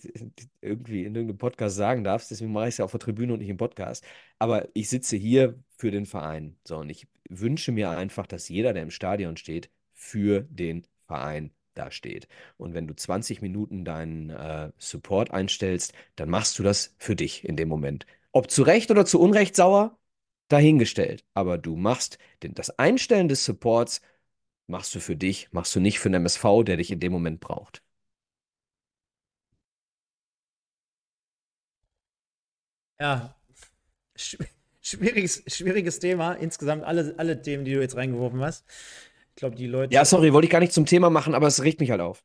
irgendwie in irgendeinem Podcast sagen darfst. Deswegen mache ich es ja auf der Tribüne und nicht im Podcast. Aber ich sitze hier für den Verein. So, und ich wünsche mir einfach, dass jeder, der im Stadion steht, für den Verein da steht. Und wenn du 20 Minuten deinen äh, Support einstellst, dann machst du das für dich in dem Moment. Ob zu Recht oder zu Unrecht sauer, dahingestellt. Aber du machst den, das Einstellen des Supports machst du für dich, machst du nicht für den MSV, der dich in dem Moment braucht. Ja, schwieriges, schwieriges Thema. Insgesamt alle, alle Themen, die du jetzt reingeworfen hast. Ich glaube, die Leute. Ja, sorry, wollte ich gar nicht zum Thema machen, aber es regt mich halt auf.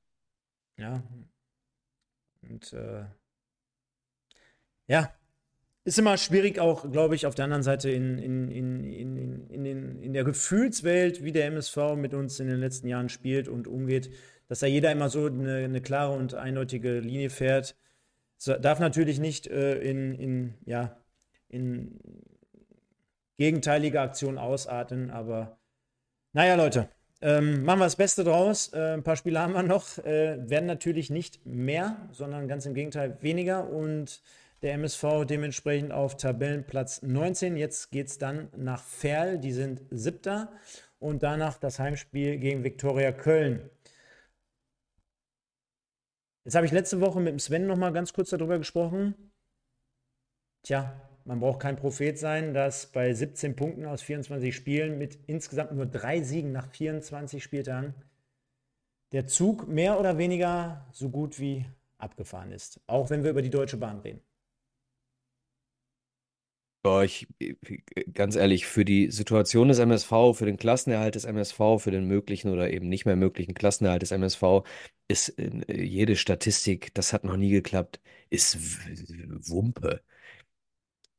Ja. Und äh, ja, ist immer schwierig auch, glaube ich, auf der anderen Seite in, in, in, in, in, in, in der Gefühlswelt, wie der MSV mit uns in den letzten Jahren spielt und umgeht, dass da jeder immer so eine, eine klare und eindeutige Linie fährt. Das darf natürlich nicht äh, in, in, ja, in gegenteilige Aktionen ausarten, aber naja, Leute, ähm, machen wir das Beste draus. Äh, ein paar Spiele haben wir noch, äh, werden natürlich nicht mehr, sondern ganz im Gegenteil weniger und der MSV dementsprechend auf Tabellenplatz 19. Jetzt geht es dann nach Ferl, die sind siebter. Und danach das Heimspiel gegen Viktoria Köln. Jetzt habe ich letzte Woche mit dem Sven noch mal ganz kurz darüber gesprochen. Tja, man braucht kein Prophet sein, dass bei 17 Punkten aus 24 Spielen mit insgesamt nur drei Siegen nach 24 Spieltagen der Zug mehr oder weniger so gut wie abgefahren ist. Auch wenn wir über die Deutsche Bahn reden. Boah, ich, ganz ehrlich, für die Situation des MSV, für den Klassenerhalt des MSV, für den möglichen oder eben nicht mehr möglichen Klassenerhalt des MSV ist äh, jede Statistik, das hat noch nie geklappt, ist Wumpe.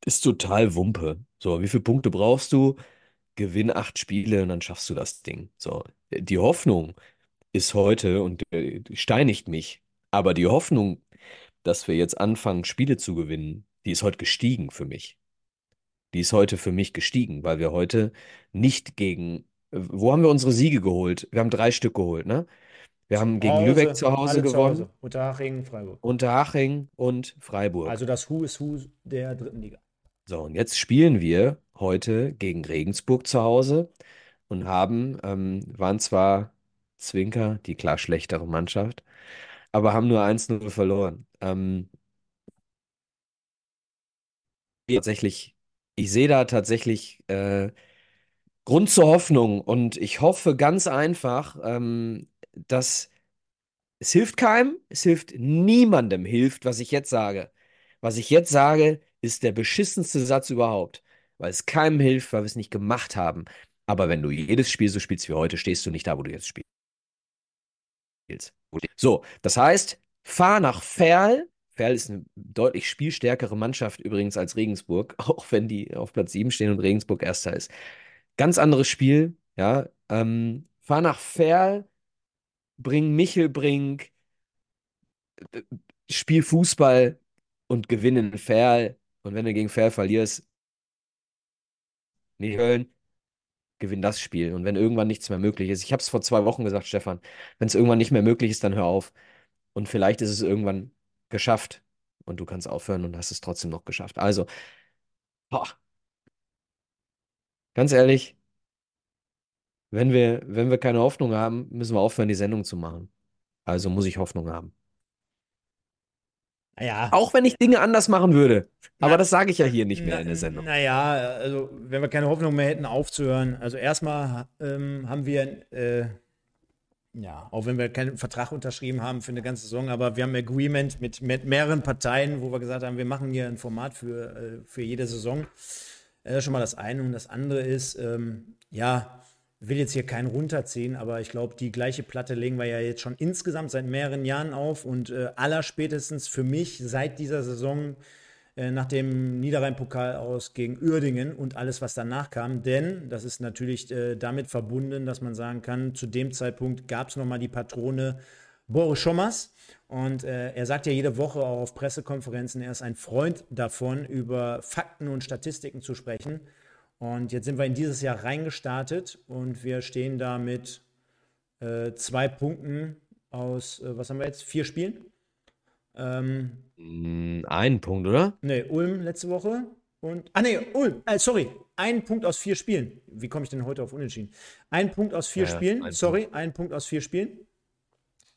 Ist total Wumpe. So, wie viele Punkte brauchst du? Gewinn acht Spiele und dann schaffst du das Ding. So, die Hoffnung ist heute und äh, steinigt mich, aber die Hoffnung, dass wir jetzt anfangen, Spiele zu gewinnen, die ist heute gestiegen für mich. Die ist heute für mich gestiegen, weil wir heute nicht gegen. Wo haben wir unsere Siege geholt? Wir haben drei Stück geholt, ne? Wir haben gegen Hause, Lübeck zu Hause alle zu gewonnen, Hause. Unterhaching, Freiburg. Unterhaching und Freiburg. Also das Who is Who der dritten Liga. So, und jetzt spielen wir heute gegen Regensburg zu Hause und haben, ähm, waren zwar Zwinker, die klar schlechtere Mannschaft, aber haben nur 1-0 verloren. Ähm, tatsächlich ich sehe da tatsächlich äh, Grund zur Hoffnung und ich hoffe ganz einfach, ähm, dass es hilft keinem, es hilft niemandem, hilft, was ich jetzt sage. Was ich jetzt sage, ist der beschissenste Satz überhaupt, weil es keinem hilft, weil wir es nicht gemacht haben. Aber wenn du jedes Spiel so spielst wie heute, stehst du nicht da, wo du jetzt spielst. So, das heißt, fahr nach Ferl, Ferl ist eine deutlich spielstärkere Mannschaft übrigens als Regensburg, auch wenn die auf Platz 7 stehen und Regensburg Erster ist. Ganz anderes Spiel, ja. Ähm, fahr nach Ferl, bring Michelbrink, spiel Fußball und gewinne in Ferl. Und wenn du gegen Ferl verlierst, nicht Köln, gewinn das Spiel. Und wenn irgendwann nichts mehr möglich ist, ich habe es vor zwei Wochen gesagt, Stefan, wenn es irgendwann nicht mehr möglich ist, dann hör auf. Und vielleicht ist es irgendwann geschafft und du kannst aufhören und hast es trotzdem noch geschafft. Also, boah. Ganz ehrlich, wenn wir, wenn wir keine Hoffnung haben, müssen wir aufhören, die Sendung zu machen. Also muss ich Hoffnung haben. Naja. Auch wenn ich Dinge anders machen würde. Aber Na, das sage ich ja hier nicht mehr na, in der Sendung. Naja, also wenn wir keine Hoffnung mehr hätten aufzuhören. Also erstmal ähm, haben wir, äh, ja, auch wenn wir keinen Vertrag unterschrieben haben für eine ganze Saison, aber wir haben ein Agreement mit, mit mehreren Parteien, wo wir gesagt haben, wir machen hier ein Format für, äh, für jede Saison. Das ist schon mal das eine. Und das andere ist, ähm, ja, will jetzt hier keinen runterziehen, aber ich glaube, die gleiche Platte legen wir ja jetzt schon insgesamt seit mehreren Jahren auf und äh, allerspätestens für mich seit dieser Saison äh, nach dem Niederrhein-Pokal aus gegen Uerdingen und alles, was danach kam. Denn das ist natürlich äh, damit verbunden, dass man sagen kann, zu dem Zeitpunkt gab es nochmal die Patrone Boris Schommers. Und äh, er sagt ja jede Woche auch auf Pressekonferenzen, er ist ein Freund davon, über Fakten und Statistiken zu sprechen. Und jetzt sind wir in dieses Jahr reingestartet und wir stehen da mit äh, zwei Punkten aus, äh, was haben wir jetzt? Vier Spielen? Ähm, Mm, Einen Punkt, oder? ne, Ulm letzte Woche. Und, ah ne, Ulm, äh, sorry, ein Punkt aus vier Spielen. Wie komme ich denn heute auf Unentschieden? Ein Punkt aus vier Ja, Spielen, ein sorry, ein Punkt aus vier Spielen.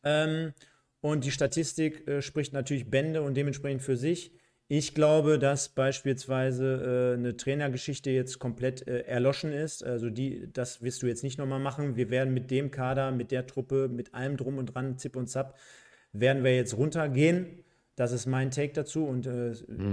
Ähm, und die Statistik äh, spricht natürlich Bände und dementsprechend für sich. Ich glaube, dass beispielsweise äh, eine Trainergeschichte jetzt komplett äh, erloschen ist. Also die, das wirst du jetzt nicht nochmal machen. Wir werden mit dem Kader, mit der Truppe, mit allem drum und dran, Zip und Zap, werden wir jetzt runtergehen. Das ist mein Take dazu. Und äh,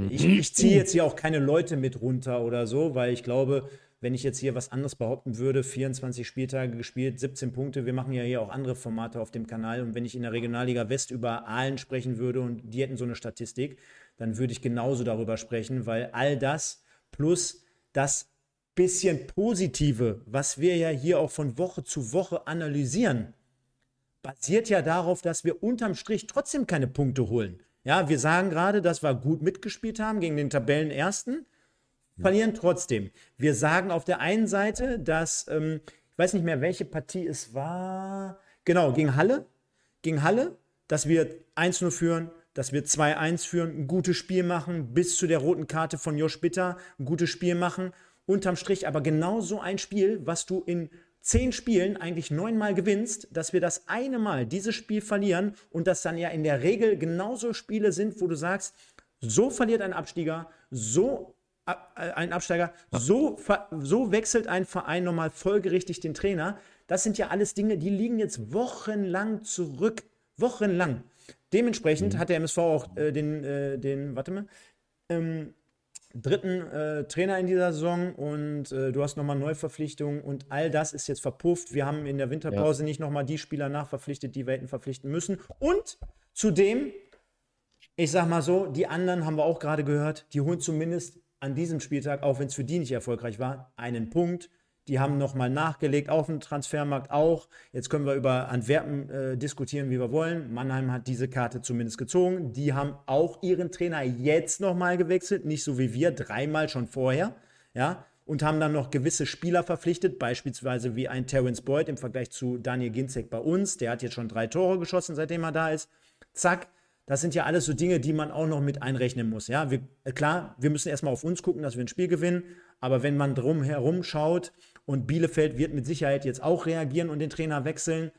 ich, ich ziehe jetzt hier auch keine Leute mit runter oder so, weil ich glaube, wenn ich jetzt hier was anderes behaupten würde, 24 Spieltage gespielt, 17 Punkte, wir machen ja hier auch andere Formate auf dem Kanal. Und wenn ich in der Regionalliga West über Aalen sprechen würde und die hätten so eine Statistik, dann würde ich genauso darüber sprechen, weil all das plus das bisschen Positive, was wir ja hier auch von Woche zu Woche analysieren, basiert ja darauf, dass wir unterm Strich trotzdem keine Punkte holen. Ja, wir sagen gerade, dass wir gut mitgespielt haben gegen den Tabellenersten, verlieren trotzdem. Wir sagen auf der einen Seite, dass, ähm, ich weiß nicht mehr, welche Partie es war, genau, gegen Halle, gegen Halle, dass wir 1-0 führen, dass wir 2-1 führen, ein gutes Spiel machen, bis zu der roten Karte von Josh Bitter, ein gutes Spiel machen, unterm Strich aber genau so ein Spiel, was du in zehn Spielen eigentlich neunmal gewinnst, dass wir das eine Mal dieses Spiel verlieren und das dann ja in der Regel genauso Spiele sind, wo du sagst, so verliert ein Abstieger, so ab- äh, ein Absteiger, so, so wechselt ein Verein nochmal folgerichtig den Trainer. Das sind ja alles Dinge, die liegen jetzt wochenlang zurück. Wochenlang. Dementsprechend hat der MSV auch äh, den, äh, den, warte mal, ähm, dritten äh, Trainer in dieser Saison und äh, du hast nochmal Neuverpflichtungen und all das ist jetzt verpufft. Wir haben in der Winterpause nicht nochmal die Spieler nachverpflichtet, die wir hätten verpflichten müssen. Und zudem, ich sag mal so, die anderen haben wir auch gerade gehört, die holen zumindest an diesem Spieltag, auch wenn es für die nicht erfolgreich war, einen Punkt. Die haben nochmal nachgelegt auf dem Transfermarkt auch. Jetzt können wir über Antwerpen äh, diskutieren, wie wir wollen. Mannheim hat diese Karte zumindest gezogen. Die haben auch ihren Trainer jetzt nochmal gewechselt, nicht so wie wir, dreimal schon vorher. Ja, und haben dann noch gewisse Spieler verpflichtet, beispielsweise wie ein Terence Boyd im Vergleich zu Daniel Ginzek bei uns. Der hat jetzt schon drei Tore geschossen, seitdem er da ist. Zack, das sind ja alles so Dinge, die man auch noch mit einrechnen muss. Ja, wir, äh, klar, wir müssen erstmal auf uns gucken, dass wir ein Spiel gewinnen. Aber wenn man drum herum schaut und Bielefeld wird mit Sicherheit jetzt auch reagieren und den Trainer wechseln,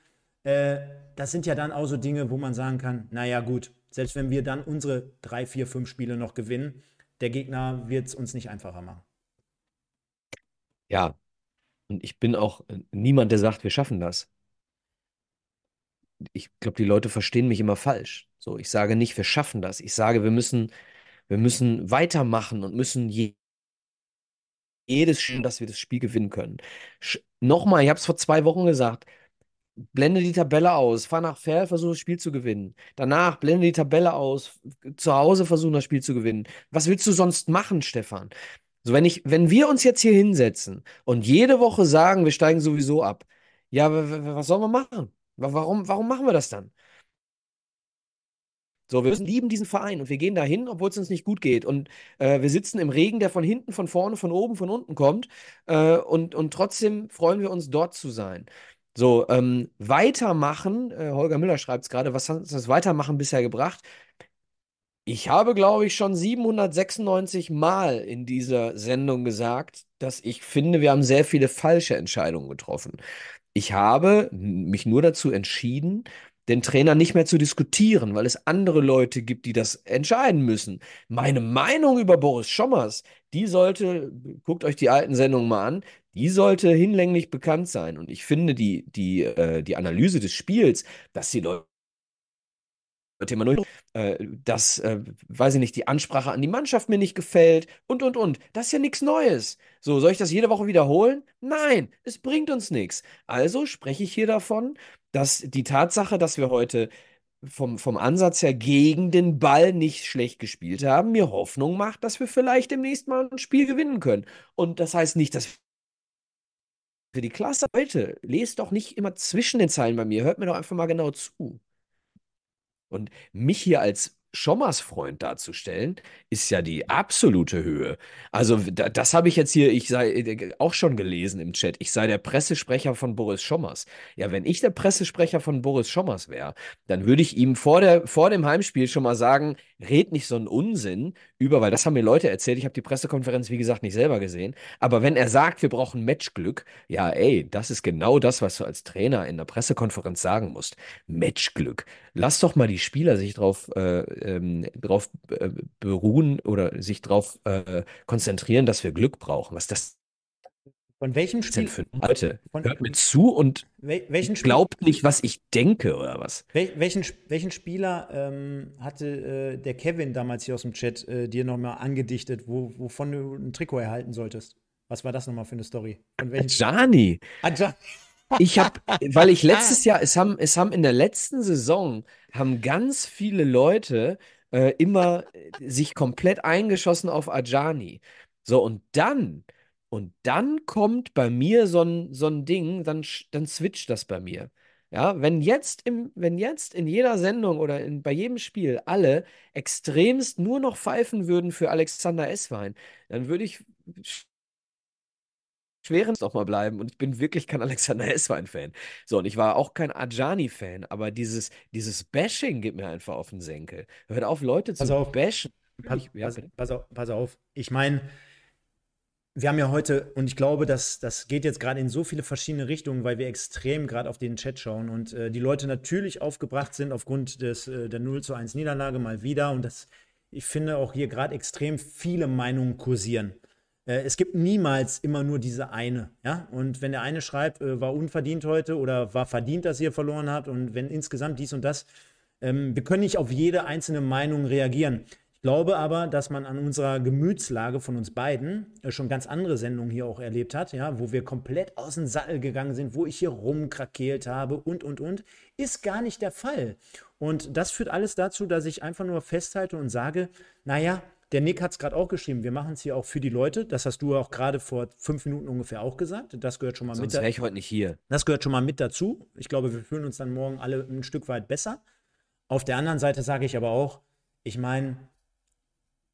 äh, das sind ja dann auch so Dinge, wo man sagen kann, naja gut, selbst wenn wir dann unsere drei, vier, fünf Spiele noch gewinnen, der Gegner wird es uns nicht einfacher machen. Ja. Und ich bin auch äh, niemand, der sagt, wir schaffen das. Ich glaube, die Leute verstehen mich immer falsch. So, ich sage nicht, wir schaffen das. Ich sage, wir müssen, wir müssen weitermachen und müssen je, jedes Spiel, dass wir das Spiel gewinnen können. Sch Nochmal, ich habe es vor zwei Wochen gesagt. Blende die Tabelle aus, fahr nach Ferl, versuche das Spiel zu gewinnen. Danach blende die Tabelle aus, zu Hause versuchen das Spiel zu gewinnen. Was willst du sonst machen, Stefan? So, wenn ich, wenn wir uns jetzt hier hinsetzen und jede Woche sagen, wir steigen sowieso ab, ja, was sollen wir machen? Wa- Warum, warum machen wir das dann? So, wir müssen lieben diesen Verein und wir gehen dahin, obwohl es uns nicht gut geht. Und äh, wir sitzen im Regen, der von hinten, von vorne, von oben, von unten kommt. Äh, und, und trotzdem freuen wir uns, dort zu sein. So, ähm, weitermachen, äh, Holger Müller schreibt es gerade, was hat uns das Weitermachen bisher gebracht? Ich habe, glaube ich, schon 796 Mal in dieser Sendung gesagt, dass ich finde, wir haben sehr viele falsche Entscheidungen getroffen. Ich habe mich nur dazu entschieden, den Trainer nicht mehr zu diskutieren, weil es andere Leute gibt, die das entscheiden müssen. Meine Meinung über Boris Schommers, die sollte, guckt euch die alten Sendungen mal an, die sollte hinlänglich bekannt sein. Und ich finde die, die, äh, die Analyse des Spiels, dass die Leute Thema 0, äh, dass, äh, weiß ich nicht, die Ansprache an die Mannschaft mir nicht gefällt und, und, und. Das ist ja nichts Neues. So, soll ich das jede Woche wiederholen? Nein, es bringt uns nichts. Also spreche ich hier davon, dass die Tatsache, dass wir heute vom, vom Ansatz her gegen den Ball nicht schlecht gespielt haben, mir Hoffnung macht, dass wir vielleicht demnächst mal ein Spiel gewinnen können. Und das heißt nicht, dass für die Klasse heute, lest doch nicht immer zwischen den Zeilen bei mir, hört mir doch einfach mal genau zu. Und mich hier als Schommers Freund darzustellen, ist ja die absolute Höhe. Also da, das habe ich jetzt hier, ich sei äh, auch schon gelesen im Chat, ich sei der Pressesprecher von Boris Schommers. Ja, wenn ich der Pressesprecher von Boris Schommers wäre, dann würde ich ihm vor, der, vor dem Heimspiel schon mal sagen, red nicht so einen Unsinn über, weil das haben mir Leute erzählt, ich habe die Pressekonferenz, wie gesagt, nicht selber gesehen, aber wenn er sagt, wir brauchen Matchglück, ja, ey, das ist genau das, was du als Trainer in der Pressekonferenz sagen musst. Matchglück. Lass doch mal die Spieler sich drauf äh, ähm, drauf äh, beruhen oder sich darauf äh, konzentrieren, dass wir Glück brauchen. Was das von welchem Spiel? Für Leute, von, hört mir zu und welchen glaubt nicht, was ich denke oder was. Wel welchen, welchen Spieler ähm, hatte äh, der Kevin damals hier aus dem Chat äh, dir nochmal angedichtet, wo, wovon du ein Trikot erhalten solltest? Was war das nochmal für eine Story? Von Ajani. Ajani. Ich habe, weil ich letztes Jahr, es haben, es haben in der letzten Saison, haben ganz viele Leute äh, immer äh, sich komplett eingeschossen auf Ajani. So, und dann, und dann kommt bei mir so ein, so ein Ding, dann, dann switcht das bei mir. Ja, wenn jetzt im, wenn jetzt in jeder Sendung oder in, bei jedem Spiel alle extremst nur noch pfeifen würden für Alexander Esswein, dann würde ich schweren nochmal bleiben. Und ich bin wirklich kein Alexander Esswein-Fan. So, und ich war auch kein Ajani-Fan, aber dieses, dieses Bashing geht mir einfach auf den Senkel. Hört auf, Leute zu pass bashen. Pass, ich, ja, pass, pass, auf, pass auf. Ich meine, wir haben ja heute, und ich glaube, dass das geht jetzt gerade in so viele verschiedene Richtungen, weil wir extrem gerade auf den Chat schauen und äh, die Leute natürlich aufgebracht sind aufgrund des, äh, der 0 zu 1 Niederlage mal wieder. Und das, ich finde auch hier gerade extrem viele Meinungen kursieren. Äh, es gibt niemals immer nur diese eine. Ja? Und wenn der eine schreibt, äh, war unverdient heute oder war verdient, dass ihr verloren habt und wenn insgesamt dies und das, ähm, wir können nicht auf jede einzelne Meinung reagieren. Ich glaube aber, dass man an unserer Gemütslage von uns beiden äh, schon ganz andere Sendungen hier auch erlebt hat, ja, wo wir komplett aus dem Sattel gegangen sind, wo ich hier rumkrakeelt habe und, und, und, ist gar nicht der Fall. Und das führt alles dazu, dass ich einfach nur festhalte und sage, naja, der Nick hat es gerade auch geschrieben. Wir machen es hier auch für die Leute. Das hast du auch gerade vor fünf Minuten ungefähr auch gesagt. Das gehört schon mal Sonst mit. wäre ich heute nicht hier. Das gehört schon mal mit dazu. Ich glaube, wir fühlen uns dann morgen alle ein Stück weit besser. Auf der anderen Seite sage ich aber auch, ich meine,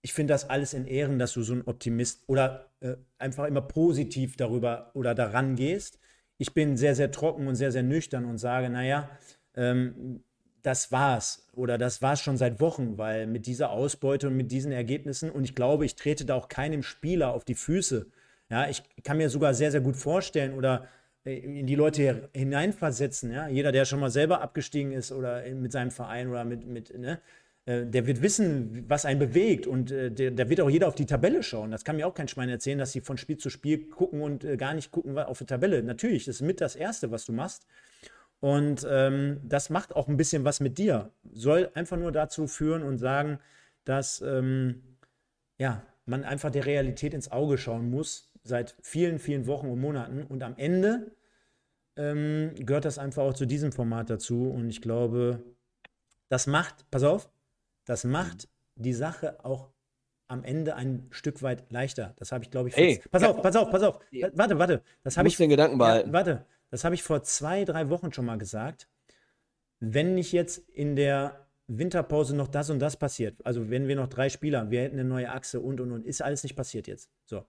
ich finde das alles in Ehren, dass du so ein Optimist oder äh, einfach immer positiv darüber oder daran gehst. Ich bin sehr, sehr trocken und sehr, sehr nüchtern und sage, naja, ähm, das war's oder das war's schon seit Wochen, weil mit dieser Ausbeute und mit diesen Ergebnissen und ich glaube, ich trete da auch keinem Spieler auf die Füße. Ja, ich kann mir sogar sehr, sehr gut vorstellen oder äh, in die Leute hineinversetzen. Ja, jeder, der schon mal selber abgestiegen ist oder mit seinem Verein oder mit, mit ne, der wird wissen, was einen bewegt und äh, der, der, wird auch jeder auf die Tabelle schauen. Das kann mir auch kein Schwein erzählen, dass sie von Spiel zu Spiel gucken und gar nicht gucken auf die Tabelle. Natürlich, das ist mit das Erste, was du machst. Und ähm, das macht auch ein bisschen was mit dir. Soll einfach nur dazu führen und sagen, dass ähm, ja, man einfach der Realität ins Auge schauen muss, seit vielen, vielen Wochen und Monaten. Und am Ende ähm, gehört das einfach auch zu diesem Format dazu. Und ich glaube, das macht, pass auf, das macht die Sache auch am Ende ein Stück weit leichter. Das habe ich, glaube ich. Hey, pass auf, pass auf, pass auf. Warte, warte. Das habe ich. den Gedanken behalten. Ja, warte. Das habe ich vor zwei, drei Wochen schon mal gesagt. Wenn nicht jetzt in der Winterpause noch das und das passiert, also wenn wir noch drei Spieler, wir hätten eine neue Achse und und und, ist alles nicht passiert jetzt. So.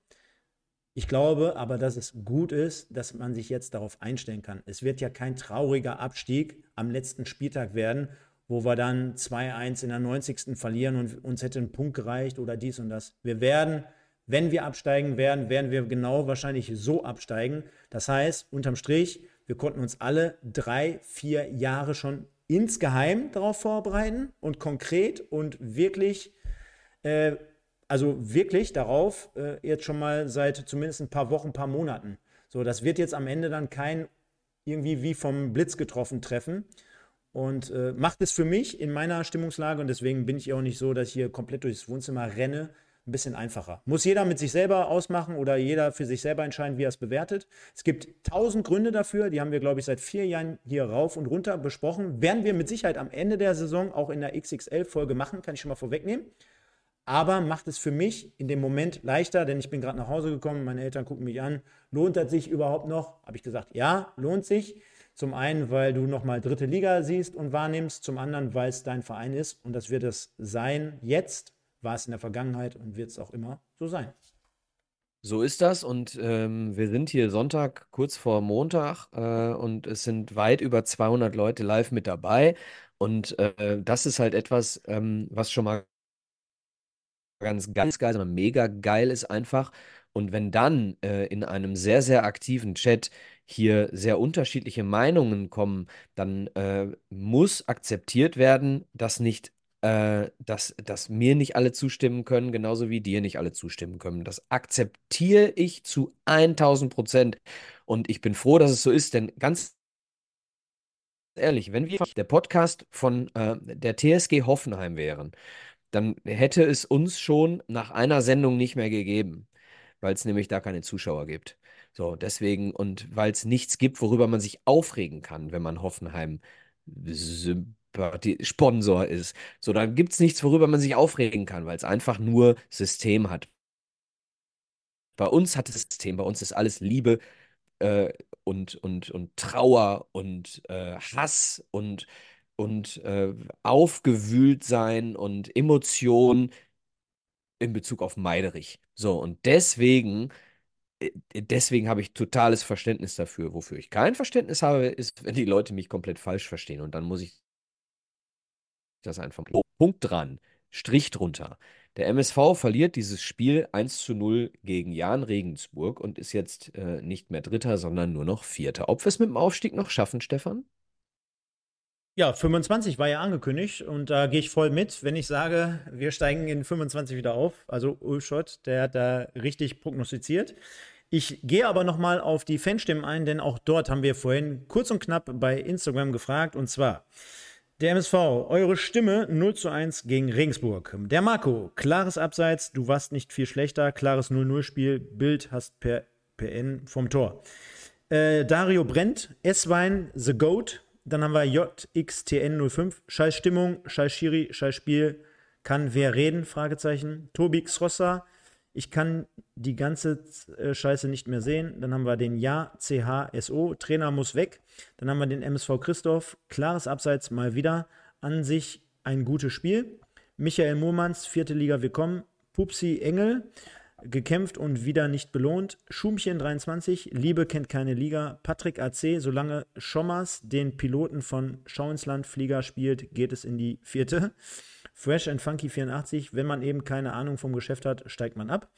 Ich glaube aber, dass es gut ist, dass man sich jetzt darauf einstellen kann. Es wird ja kein trauriger Abstieg am letzten Spieltag werden, wo wir dann 2-1 in der 90. verlieren und uns hätte ein Punkt gereicht oder dies und das. Wir werden wenn wir absteigen werden, werden wir genau wahrscheinlich so absteigen. Das heißt, unterm Strich, wir konnten uns alle drei, vier Jahre schon insgeheim darauf vorbereiten und konkret und wirklich, äh, also wirklich darauf, äh, jetzt schon mal seit zumindest ein paar Wochen, ein paar Monaten. So, das wird jetzt am Ende dann kein irgendwie wie vom Blitz getroffen treffen. Und äh, macht es für mich in meiner Stimmungslage, und deswegen bin ich auch nicht so, dass ich hier komplett durchs Wohnzimmer renne, ein bisschen einfacher. Muss jeder mit sich selber ausmachen oder jeder für sich selber entscheiden, wie er es bewertet. Es gibt tausend Gründe dafür, die haben wir, glaube ich, seit vier Jahren hier rauf und runter besprochen. Werden wir mit Sicherheit am Ende der Saison auch in der XXL-Folge machen, kann ich schon mal vorwegnehmen. Aber macht es für mich in dem Moment leichter, denn ich bin gerade nach Hause gekommen, meine Eltern gucken mich an. Lohnt das sich überhaupt noch? Habe ich gesagt, ja, lohnt sich. Zum einen, weil du nochmal dritte Liga siehst und wahrnimmst, zum anderen, weil es dein Verein ist und das wird es sein jetzt, war es in der Vergangenheit und wird es auch immer so sein. So ist das und ähm, wir sind hier Sonntag kurz vor Montag äh, und es sind weit über 200 Leute live mit dabei und äh, das ist halt etwas, ähm, was schon mal ganz, ganz geil, sondern mega geil ist einfach. Und wenn dann äh, in einem sehr, sehr aktiven Chat hier sehr unterschiedliche Meinungen kommen, dann äh, muss akzeptiert werden, dass nicht äh, dass, dass mir nicht alle zustimmen können, genauso wie dir nicht alle zustimmen können. Das akzeptiere ich zu 1000 Prozent. Und ich bin froh, dass es so ist, denn ganz ehrlich, wenn wir der Podcast von äh, der TSG Hoffenheim wären, dann hätte es uns schon nach einer Sendung nicht mehr gegeben, weil es nämlich da keine Zuschauer gibt. So, deswegen und weil es nichts gibt, worüber man sich aufregen kann, wenn man Hoffenheim Sponsor ist. So, dann gibt es nichts, worüber man sich aufregen kann, weil es einfach nur System hat. Bei uns hat es System, bei uns ist alles Liebe äh, und, und, und Trauer und äh, Hass und, und äh, aufgewühlt sein und Emotionen in Bezug auf Meiderich. So, und deswegen äh, deswegen habe ich totales Verständnis dafür. Wofür ich kein Verständnis habe, ist, wenn die Leute mich komplett falsch verstehen. Und dann muss ich das einfach. Punkt dran. Strich drunter. Der MSV verliert dieses Spiel 1 zu 0 gegen Jan Regensburg und ist jetzt äh, nicht mehr Dritter, sondern nur noch Vierter. Ob wir es mit dem Aufstieg noch schaffen, Stefan? Ja, 25 war ja angekündigt und da gehe ich voll mit, wenn ich sage, wir steigen in 25 wieder auf. Also Ulschott, der hat da richtig prognostiziert. Ich gehe aber nochmal auf die Fanstimmen ein, denn auch dort haben wir vorhin kurz und knapp bei Instagram gefragt und zwar der MSV, eure Stimme 0 zu 1 gegen Regensburg. Der Marco, klares Abseits, du warst nicht viel schlechter, klares 0-0-Spiel, Bild hast per PN vom Tor. Äh, Dario Brent, S-Wein, The Goat, dann haben wir JXTN05. Scheiß Stimmung, scheiß Schiri, scheiß Spiel. Kann wer reden? Fragezeichen. Tobi Xrossa. Ich kann die ganze äh, Scheiße nicht mehr sehen. Dann haben wir den Ja CHSO. Trainer muss weg. Dann haben wir den MSV Christoph. Klares Abseits mal wieder. An sich ein gutes Spiel. Michael Mohmanns, vierte Liga, willkommen. Pupsi Engel gekämpft und wieder nicht belohnt. Schumchen 23, Liebe kennt keine Liga. Patrick AC, solange Schommers den Piloten von Schau ins Land Flieger spielt, geht es in die vierte. Fresh and Funky 84, wenn man eben keine Ahnung vom Geschäft hat, steigt man ab.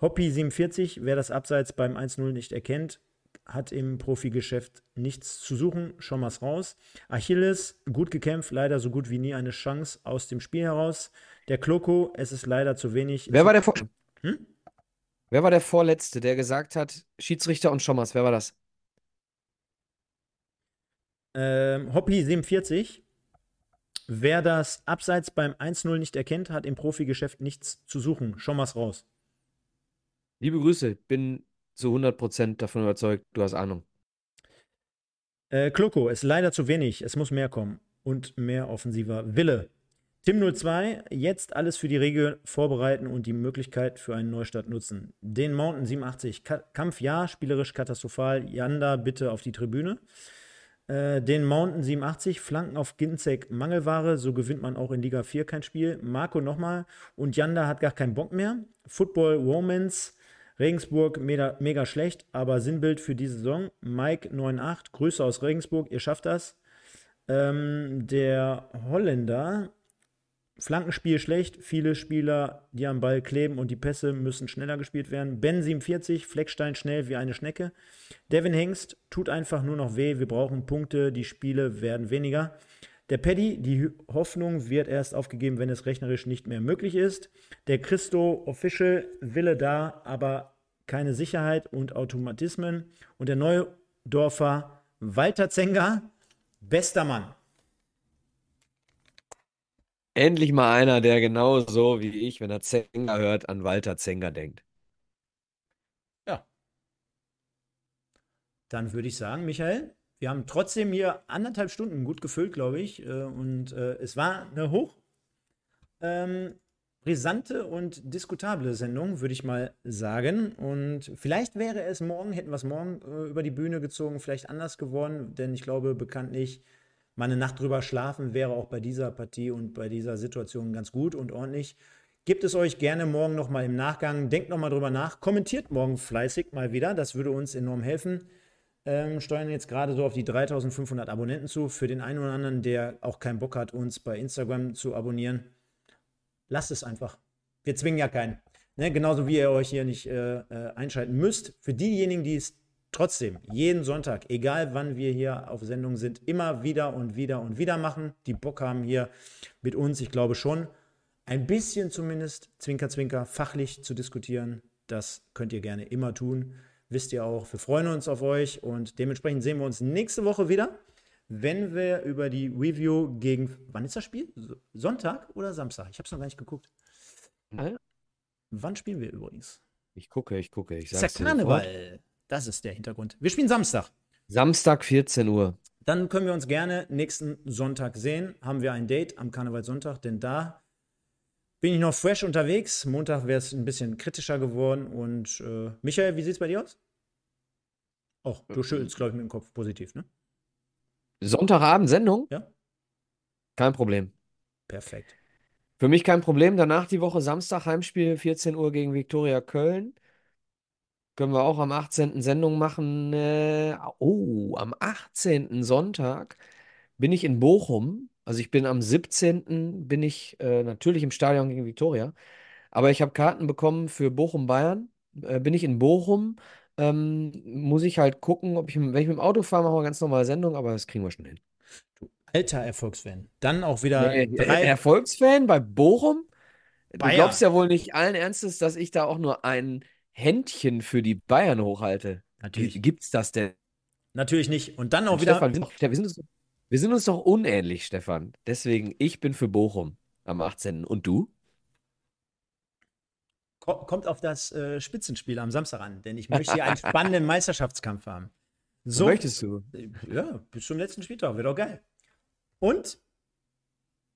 Hoppy 47, wer das Abseits beim 1-0 nicht erkennt, hat im Profigeschäft nichts zu suchen. Schommers raus. Achilles, gut gekämpft, leider so gut wie nie eine Chance aus dem Spiel heraus. Der Kloko, es ist leider zu wenig. Wer war der Vor hm? Wer war der Vorletzte, der gesagt hat, Schiedsrichter und Schommers, wer war das? Ähm, Hoppy 47. Wer das Abseits beim 1-0 nicht erkennt, hat im Profigeschäft nichts zu suchen. Schommers raus. Liebe Grüße, bin zu 100% davon überzeugt, du hast Ahnung. Äh, Kloko, ist leider zu wenig. Es muss mehr kommen. Und mehr offensiver Wille. Tim02, jetzt alles für die Regel vorbereiten und die Möglichkeit für einen Neustart nutzen. Den Mountain 87, Ka Kampf ja, spielerisch katastrophal. Janda bitte auf die Tribüne. Äh, den Mountain 87, Flanken auf Ginzek, Mangelware, so gewinnt man auch in Liga 4 kein Spiel. Marco nochmal und Janda hat gar keinen Bock mehr. Football Romance, Regensburg mega, mega schlecht, aber Sinnbild für diese Saison. Mike 98, Grüße aus Regensburg, ihr schafft das. Ähm, der Holländer Flankenspiel schlecht, viele Spieler, die am Ball kleben und die Pässe müssen schneller gespielt werden. Ben 47, Fleckstein schnell wie eine Schnecke. Devin Hengst tut einfach nur noch weh, wir brauchen Punkte, die Spiele werden weniger. Der Paddy, die Hoffnung wird erst aufgegeben, wenn es rechnerisch nicht mehr möglich ist. Der Christo Official Wille da, aber keine Sicherheit und Automatismen. Und der Neudorfer Walter Zenger, bester Mann. Endlich mal einer, der genauso wie ich, wenn er Zenger hört, an Walter Zenger denkt. Ja. Dann würde ich sagen, Michael, wir haben trotzdem hier anderthalb Stunden gut gefüllt, glaube ich. Äh, und äh, es war eine hoch ähm, brisante und diskutable Sendung, würde ich mal sagen. Und vielleicht wäre es morgen, hätten wir es morgen äh, über die Bühne gezogen, vielleicht anders geworden, denn ich glaube bekanntlich, mal eine Nacht drüber schlafen wäre auch bei dieser Partie und bei dieser Situation ganz gut und ordentlich. Gebt es euch gerne morgen nochmal im Nachgang. Denkt nochmal drüber nach. Kommentiert morgen fleißig mal wieder. Das würde uns enorm helfen. Ähm, steuern jetzt gerade so auf die 3500 Abonnenten zu. Für den einen oder anderen, der auch keinen Bock hat, uns bei Instagram zu abonnieren, lasst es einfach. Wir zwingen ja keinen. Ne? Genauso wie ihr euch hier nicht äh, äh, einschalten müsst. Für diejenigen, die es trotzdem jeden Sonntag, egal wann wir hier auf Sendung sind, immer wieder und wieder und wieder machen, die Bock haben hier mit uns, ich glaube schon, ein bisschen zumindest, Zwinker, Zwinker, fachlich zu diskutieren. Das könnt ihr gerne immer tun. Wisst ihr auch, wir freuen uns auf euch und dementsprechend sehen wir uns nächste Woche wieder, wenn wir über die Review gegen, wann ist das Spiel? Sonntag oder Samstag? Ich habe es noch gar nicht geguckt. Ja. Wann spielen wir übrigens? Ich gucke, ich gucke. Ich Ist sag's ja dir sofort. Das ist der Hintergrund. Wir spielen Samstag. Samstag 14 Uhr. Dann können wir uns gerne nächsten Sonntag sehen. Haben wir ein Date am Karnevalssonntag, denn da bin ich noch fresh unterwegs. Montag wäre es ein bisschen kritischer geworden. Und äh, Michael, wie sieht es bei dir aus? Och, du schüttelst, glaube ich, mit dem Kopf positiv, ne? Sonntagabend Sendung? Ja. Kein Problem. Perfekt. Für mich kein Problem. Danach die Woche Samstag Heimspiel 14 Uhr gegen Viktoria Köln. Können wir auch am 18. Sendung machen. Äh, oh, am 18. Sonntag bin ich in Bochum. Also ich bin am 17. bin ich äh, natürlich im Stadion gegen Viktoria. Aber ich habe Karten bekommen für Bochum-Bayern. Äh, bin ich in Bochum. Ähm, muss ich halt gucken, ob ich, wenn ich mit dem Auto fahre, machen wir ganz normale Sendung, aber das kriegen wir schon hin. Alter Erfolgsfan. Dann auch wieder Nee, drei. Erfolgsfan bei Bochum? Du Bayern. glaubst ja wohl nicht allen Ernstes, dass ich da auch nur ein Händchen für die Bayern hochhalte. Natürlich. Wie gibt's das denn? Natürlich nicht. Und dann auch wieder. Stefan, wir sind, wir, sind uns, wir sind uns doch unähnlich, Stefan. Deswegen, ich bin für Bochum am 18. Und du? Ko- Kommt auf das äh, Spitzenspiel am Samstag an, denn ich möchte hier einen spannenden Meisterschaftskampf haben. So, Möchtest du? Ja, bis zum letzten Spieltag, wäre doch geil. Und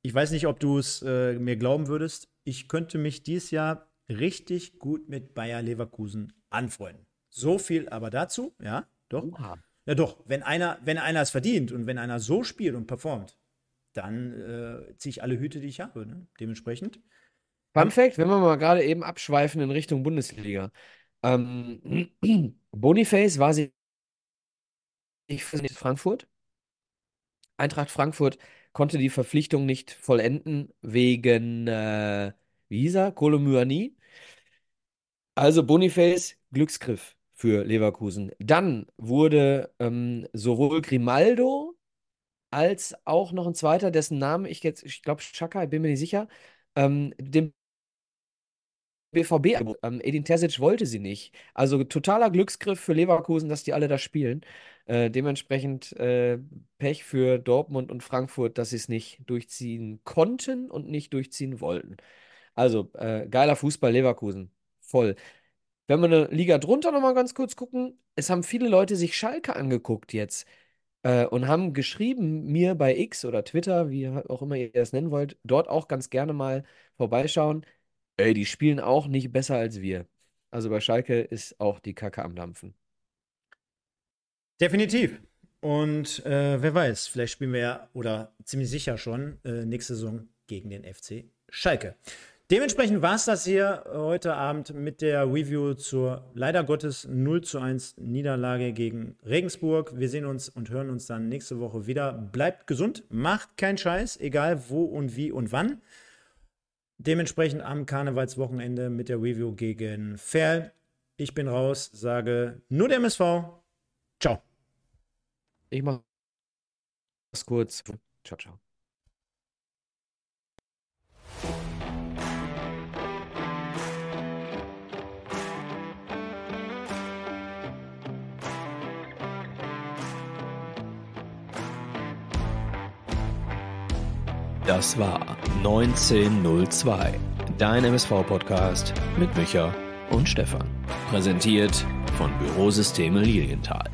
ich weiß nicht, ob du es äh, mir glauben würdest, ich könnte mich dieses Jahr richtig gut mit Bayer Leverkusen anfreunden. So viel aber dazu, ja, doch. Oha. Ja, doch, wenn einer, wenn einer es verdient und wenn einer so spielt und performt, dann äh, ziehe ich alle Hüte, die ich habe. Ne? Dementsprechend. Fun Fact, wenn wir mal gerade eben abschweifen in Richtung Bundesliga. Ähm, Boniface war sie ich für Frankfurt. Eintracht Frankfurt konnte die Verpflichtung nicht vollenden wegen, äh, wie hieß er? Kolomyani. Also Boniface, Glücksgriff für Leverkusen. Dann wurde ähm, sowohl Grimaldo als auch noch ein zweiter, dessen Namen ich jetzt, ich glaube Xhaka, ich bin mir nicht sicher, ähm, dem BVB. Ähm, Edin Terzic wollte sie nicht. Also totaler Glücksgriff für Leverkusen, dass die alle da spielen. Äh, dementsprechend äh, Pech für Dortmund und Frankfurt, dass sie es nicht durchziehen konnten und nicht durchziehen wollten. Also äh, geiler Fußball Leverkusen. Voll. Wenn wir eine Liga drunter nochmal ganz kurz gucken, es haben viele Leute sich Schalke angeguckt jetzt äh, und haben geschrieben mir bei X oder Twitter, wie auch immer ihr das nennen wollt, dort auch ganz gerne mal vorbeischauen. Ey, die spielen auch nicht besser als wir. Also bei Schalke ist auch die Kacke am Dampfen. Definitiv. Und äh, wer weiß, vielleicht spielen wir ja, oder ziemlich sicher schon, äh, nächste Saison gegen den FC Schalke. Dementsprechend war es das hier heute Abend mit der Review zur leider Gottes 0 zu 1 Niederlage gegen Regensburg. Wir sehen uns und hören uns dann nächste Woche wieder. Bleibt gesund, macht keinen Scheiß, egal wo und wie und wann. Dementsprechend am Karnevalswochenende mit der Review gegen Ferl. Ich bin raus, sage nur der MSV. Ciao. Ich mach's kurz. Ciao, ciao. Das war 1902, dein MSV-Podcast mit Micha und Stefan. Präsentiert von Bürosysteme Lilienthal.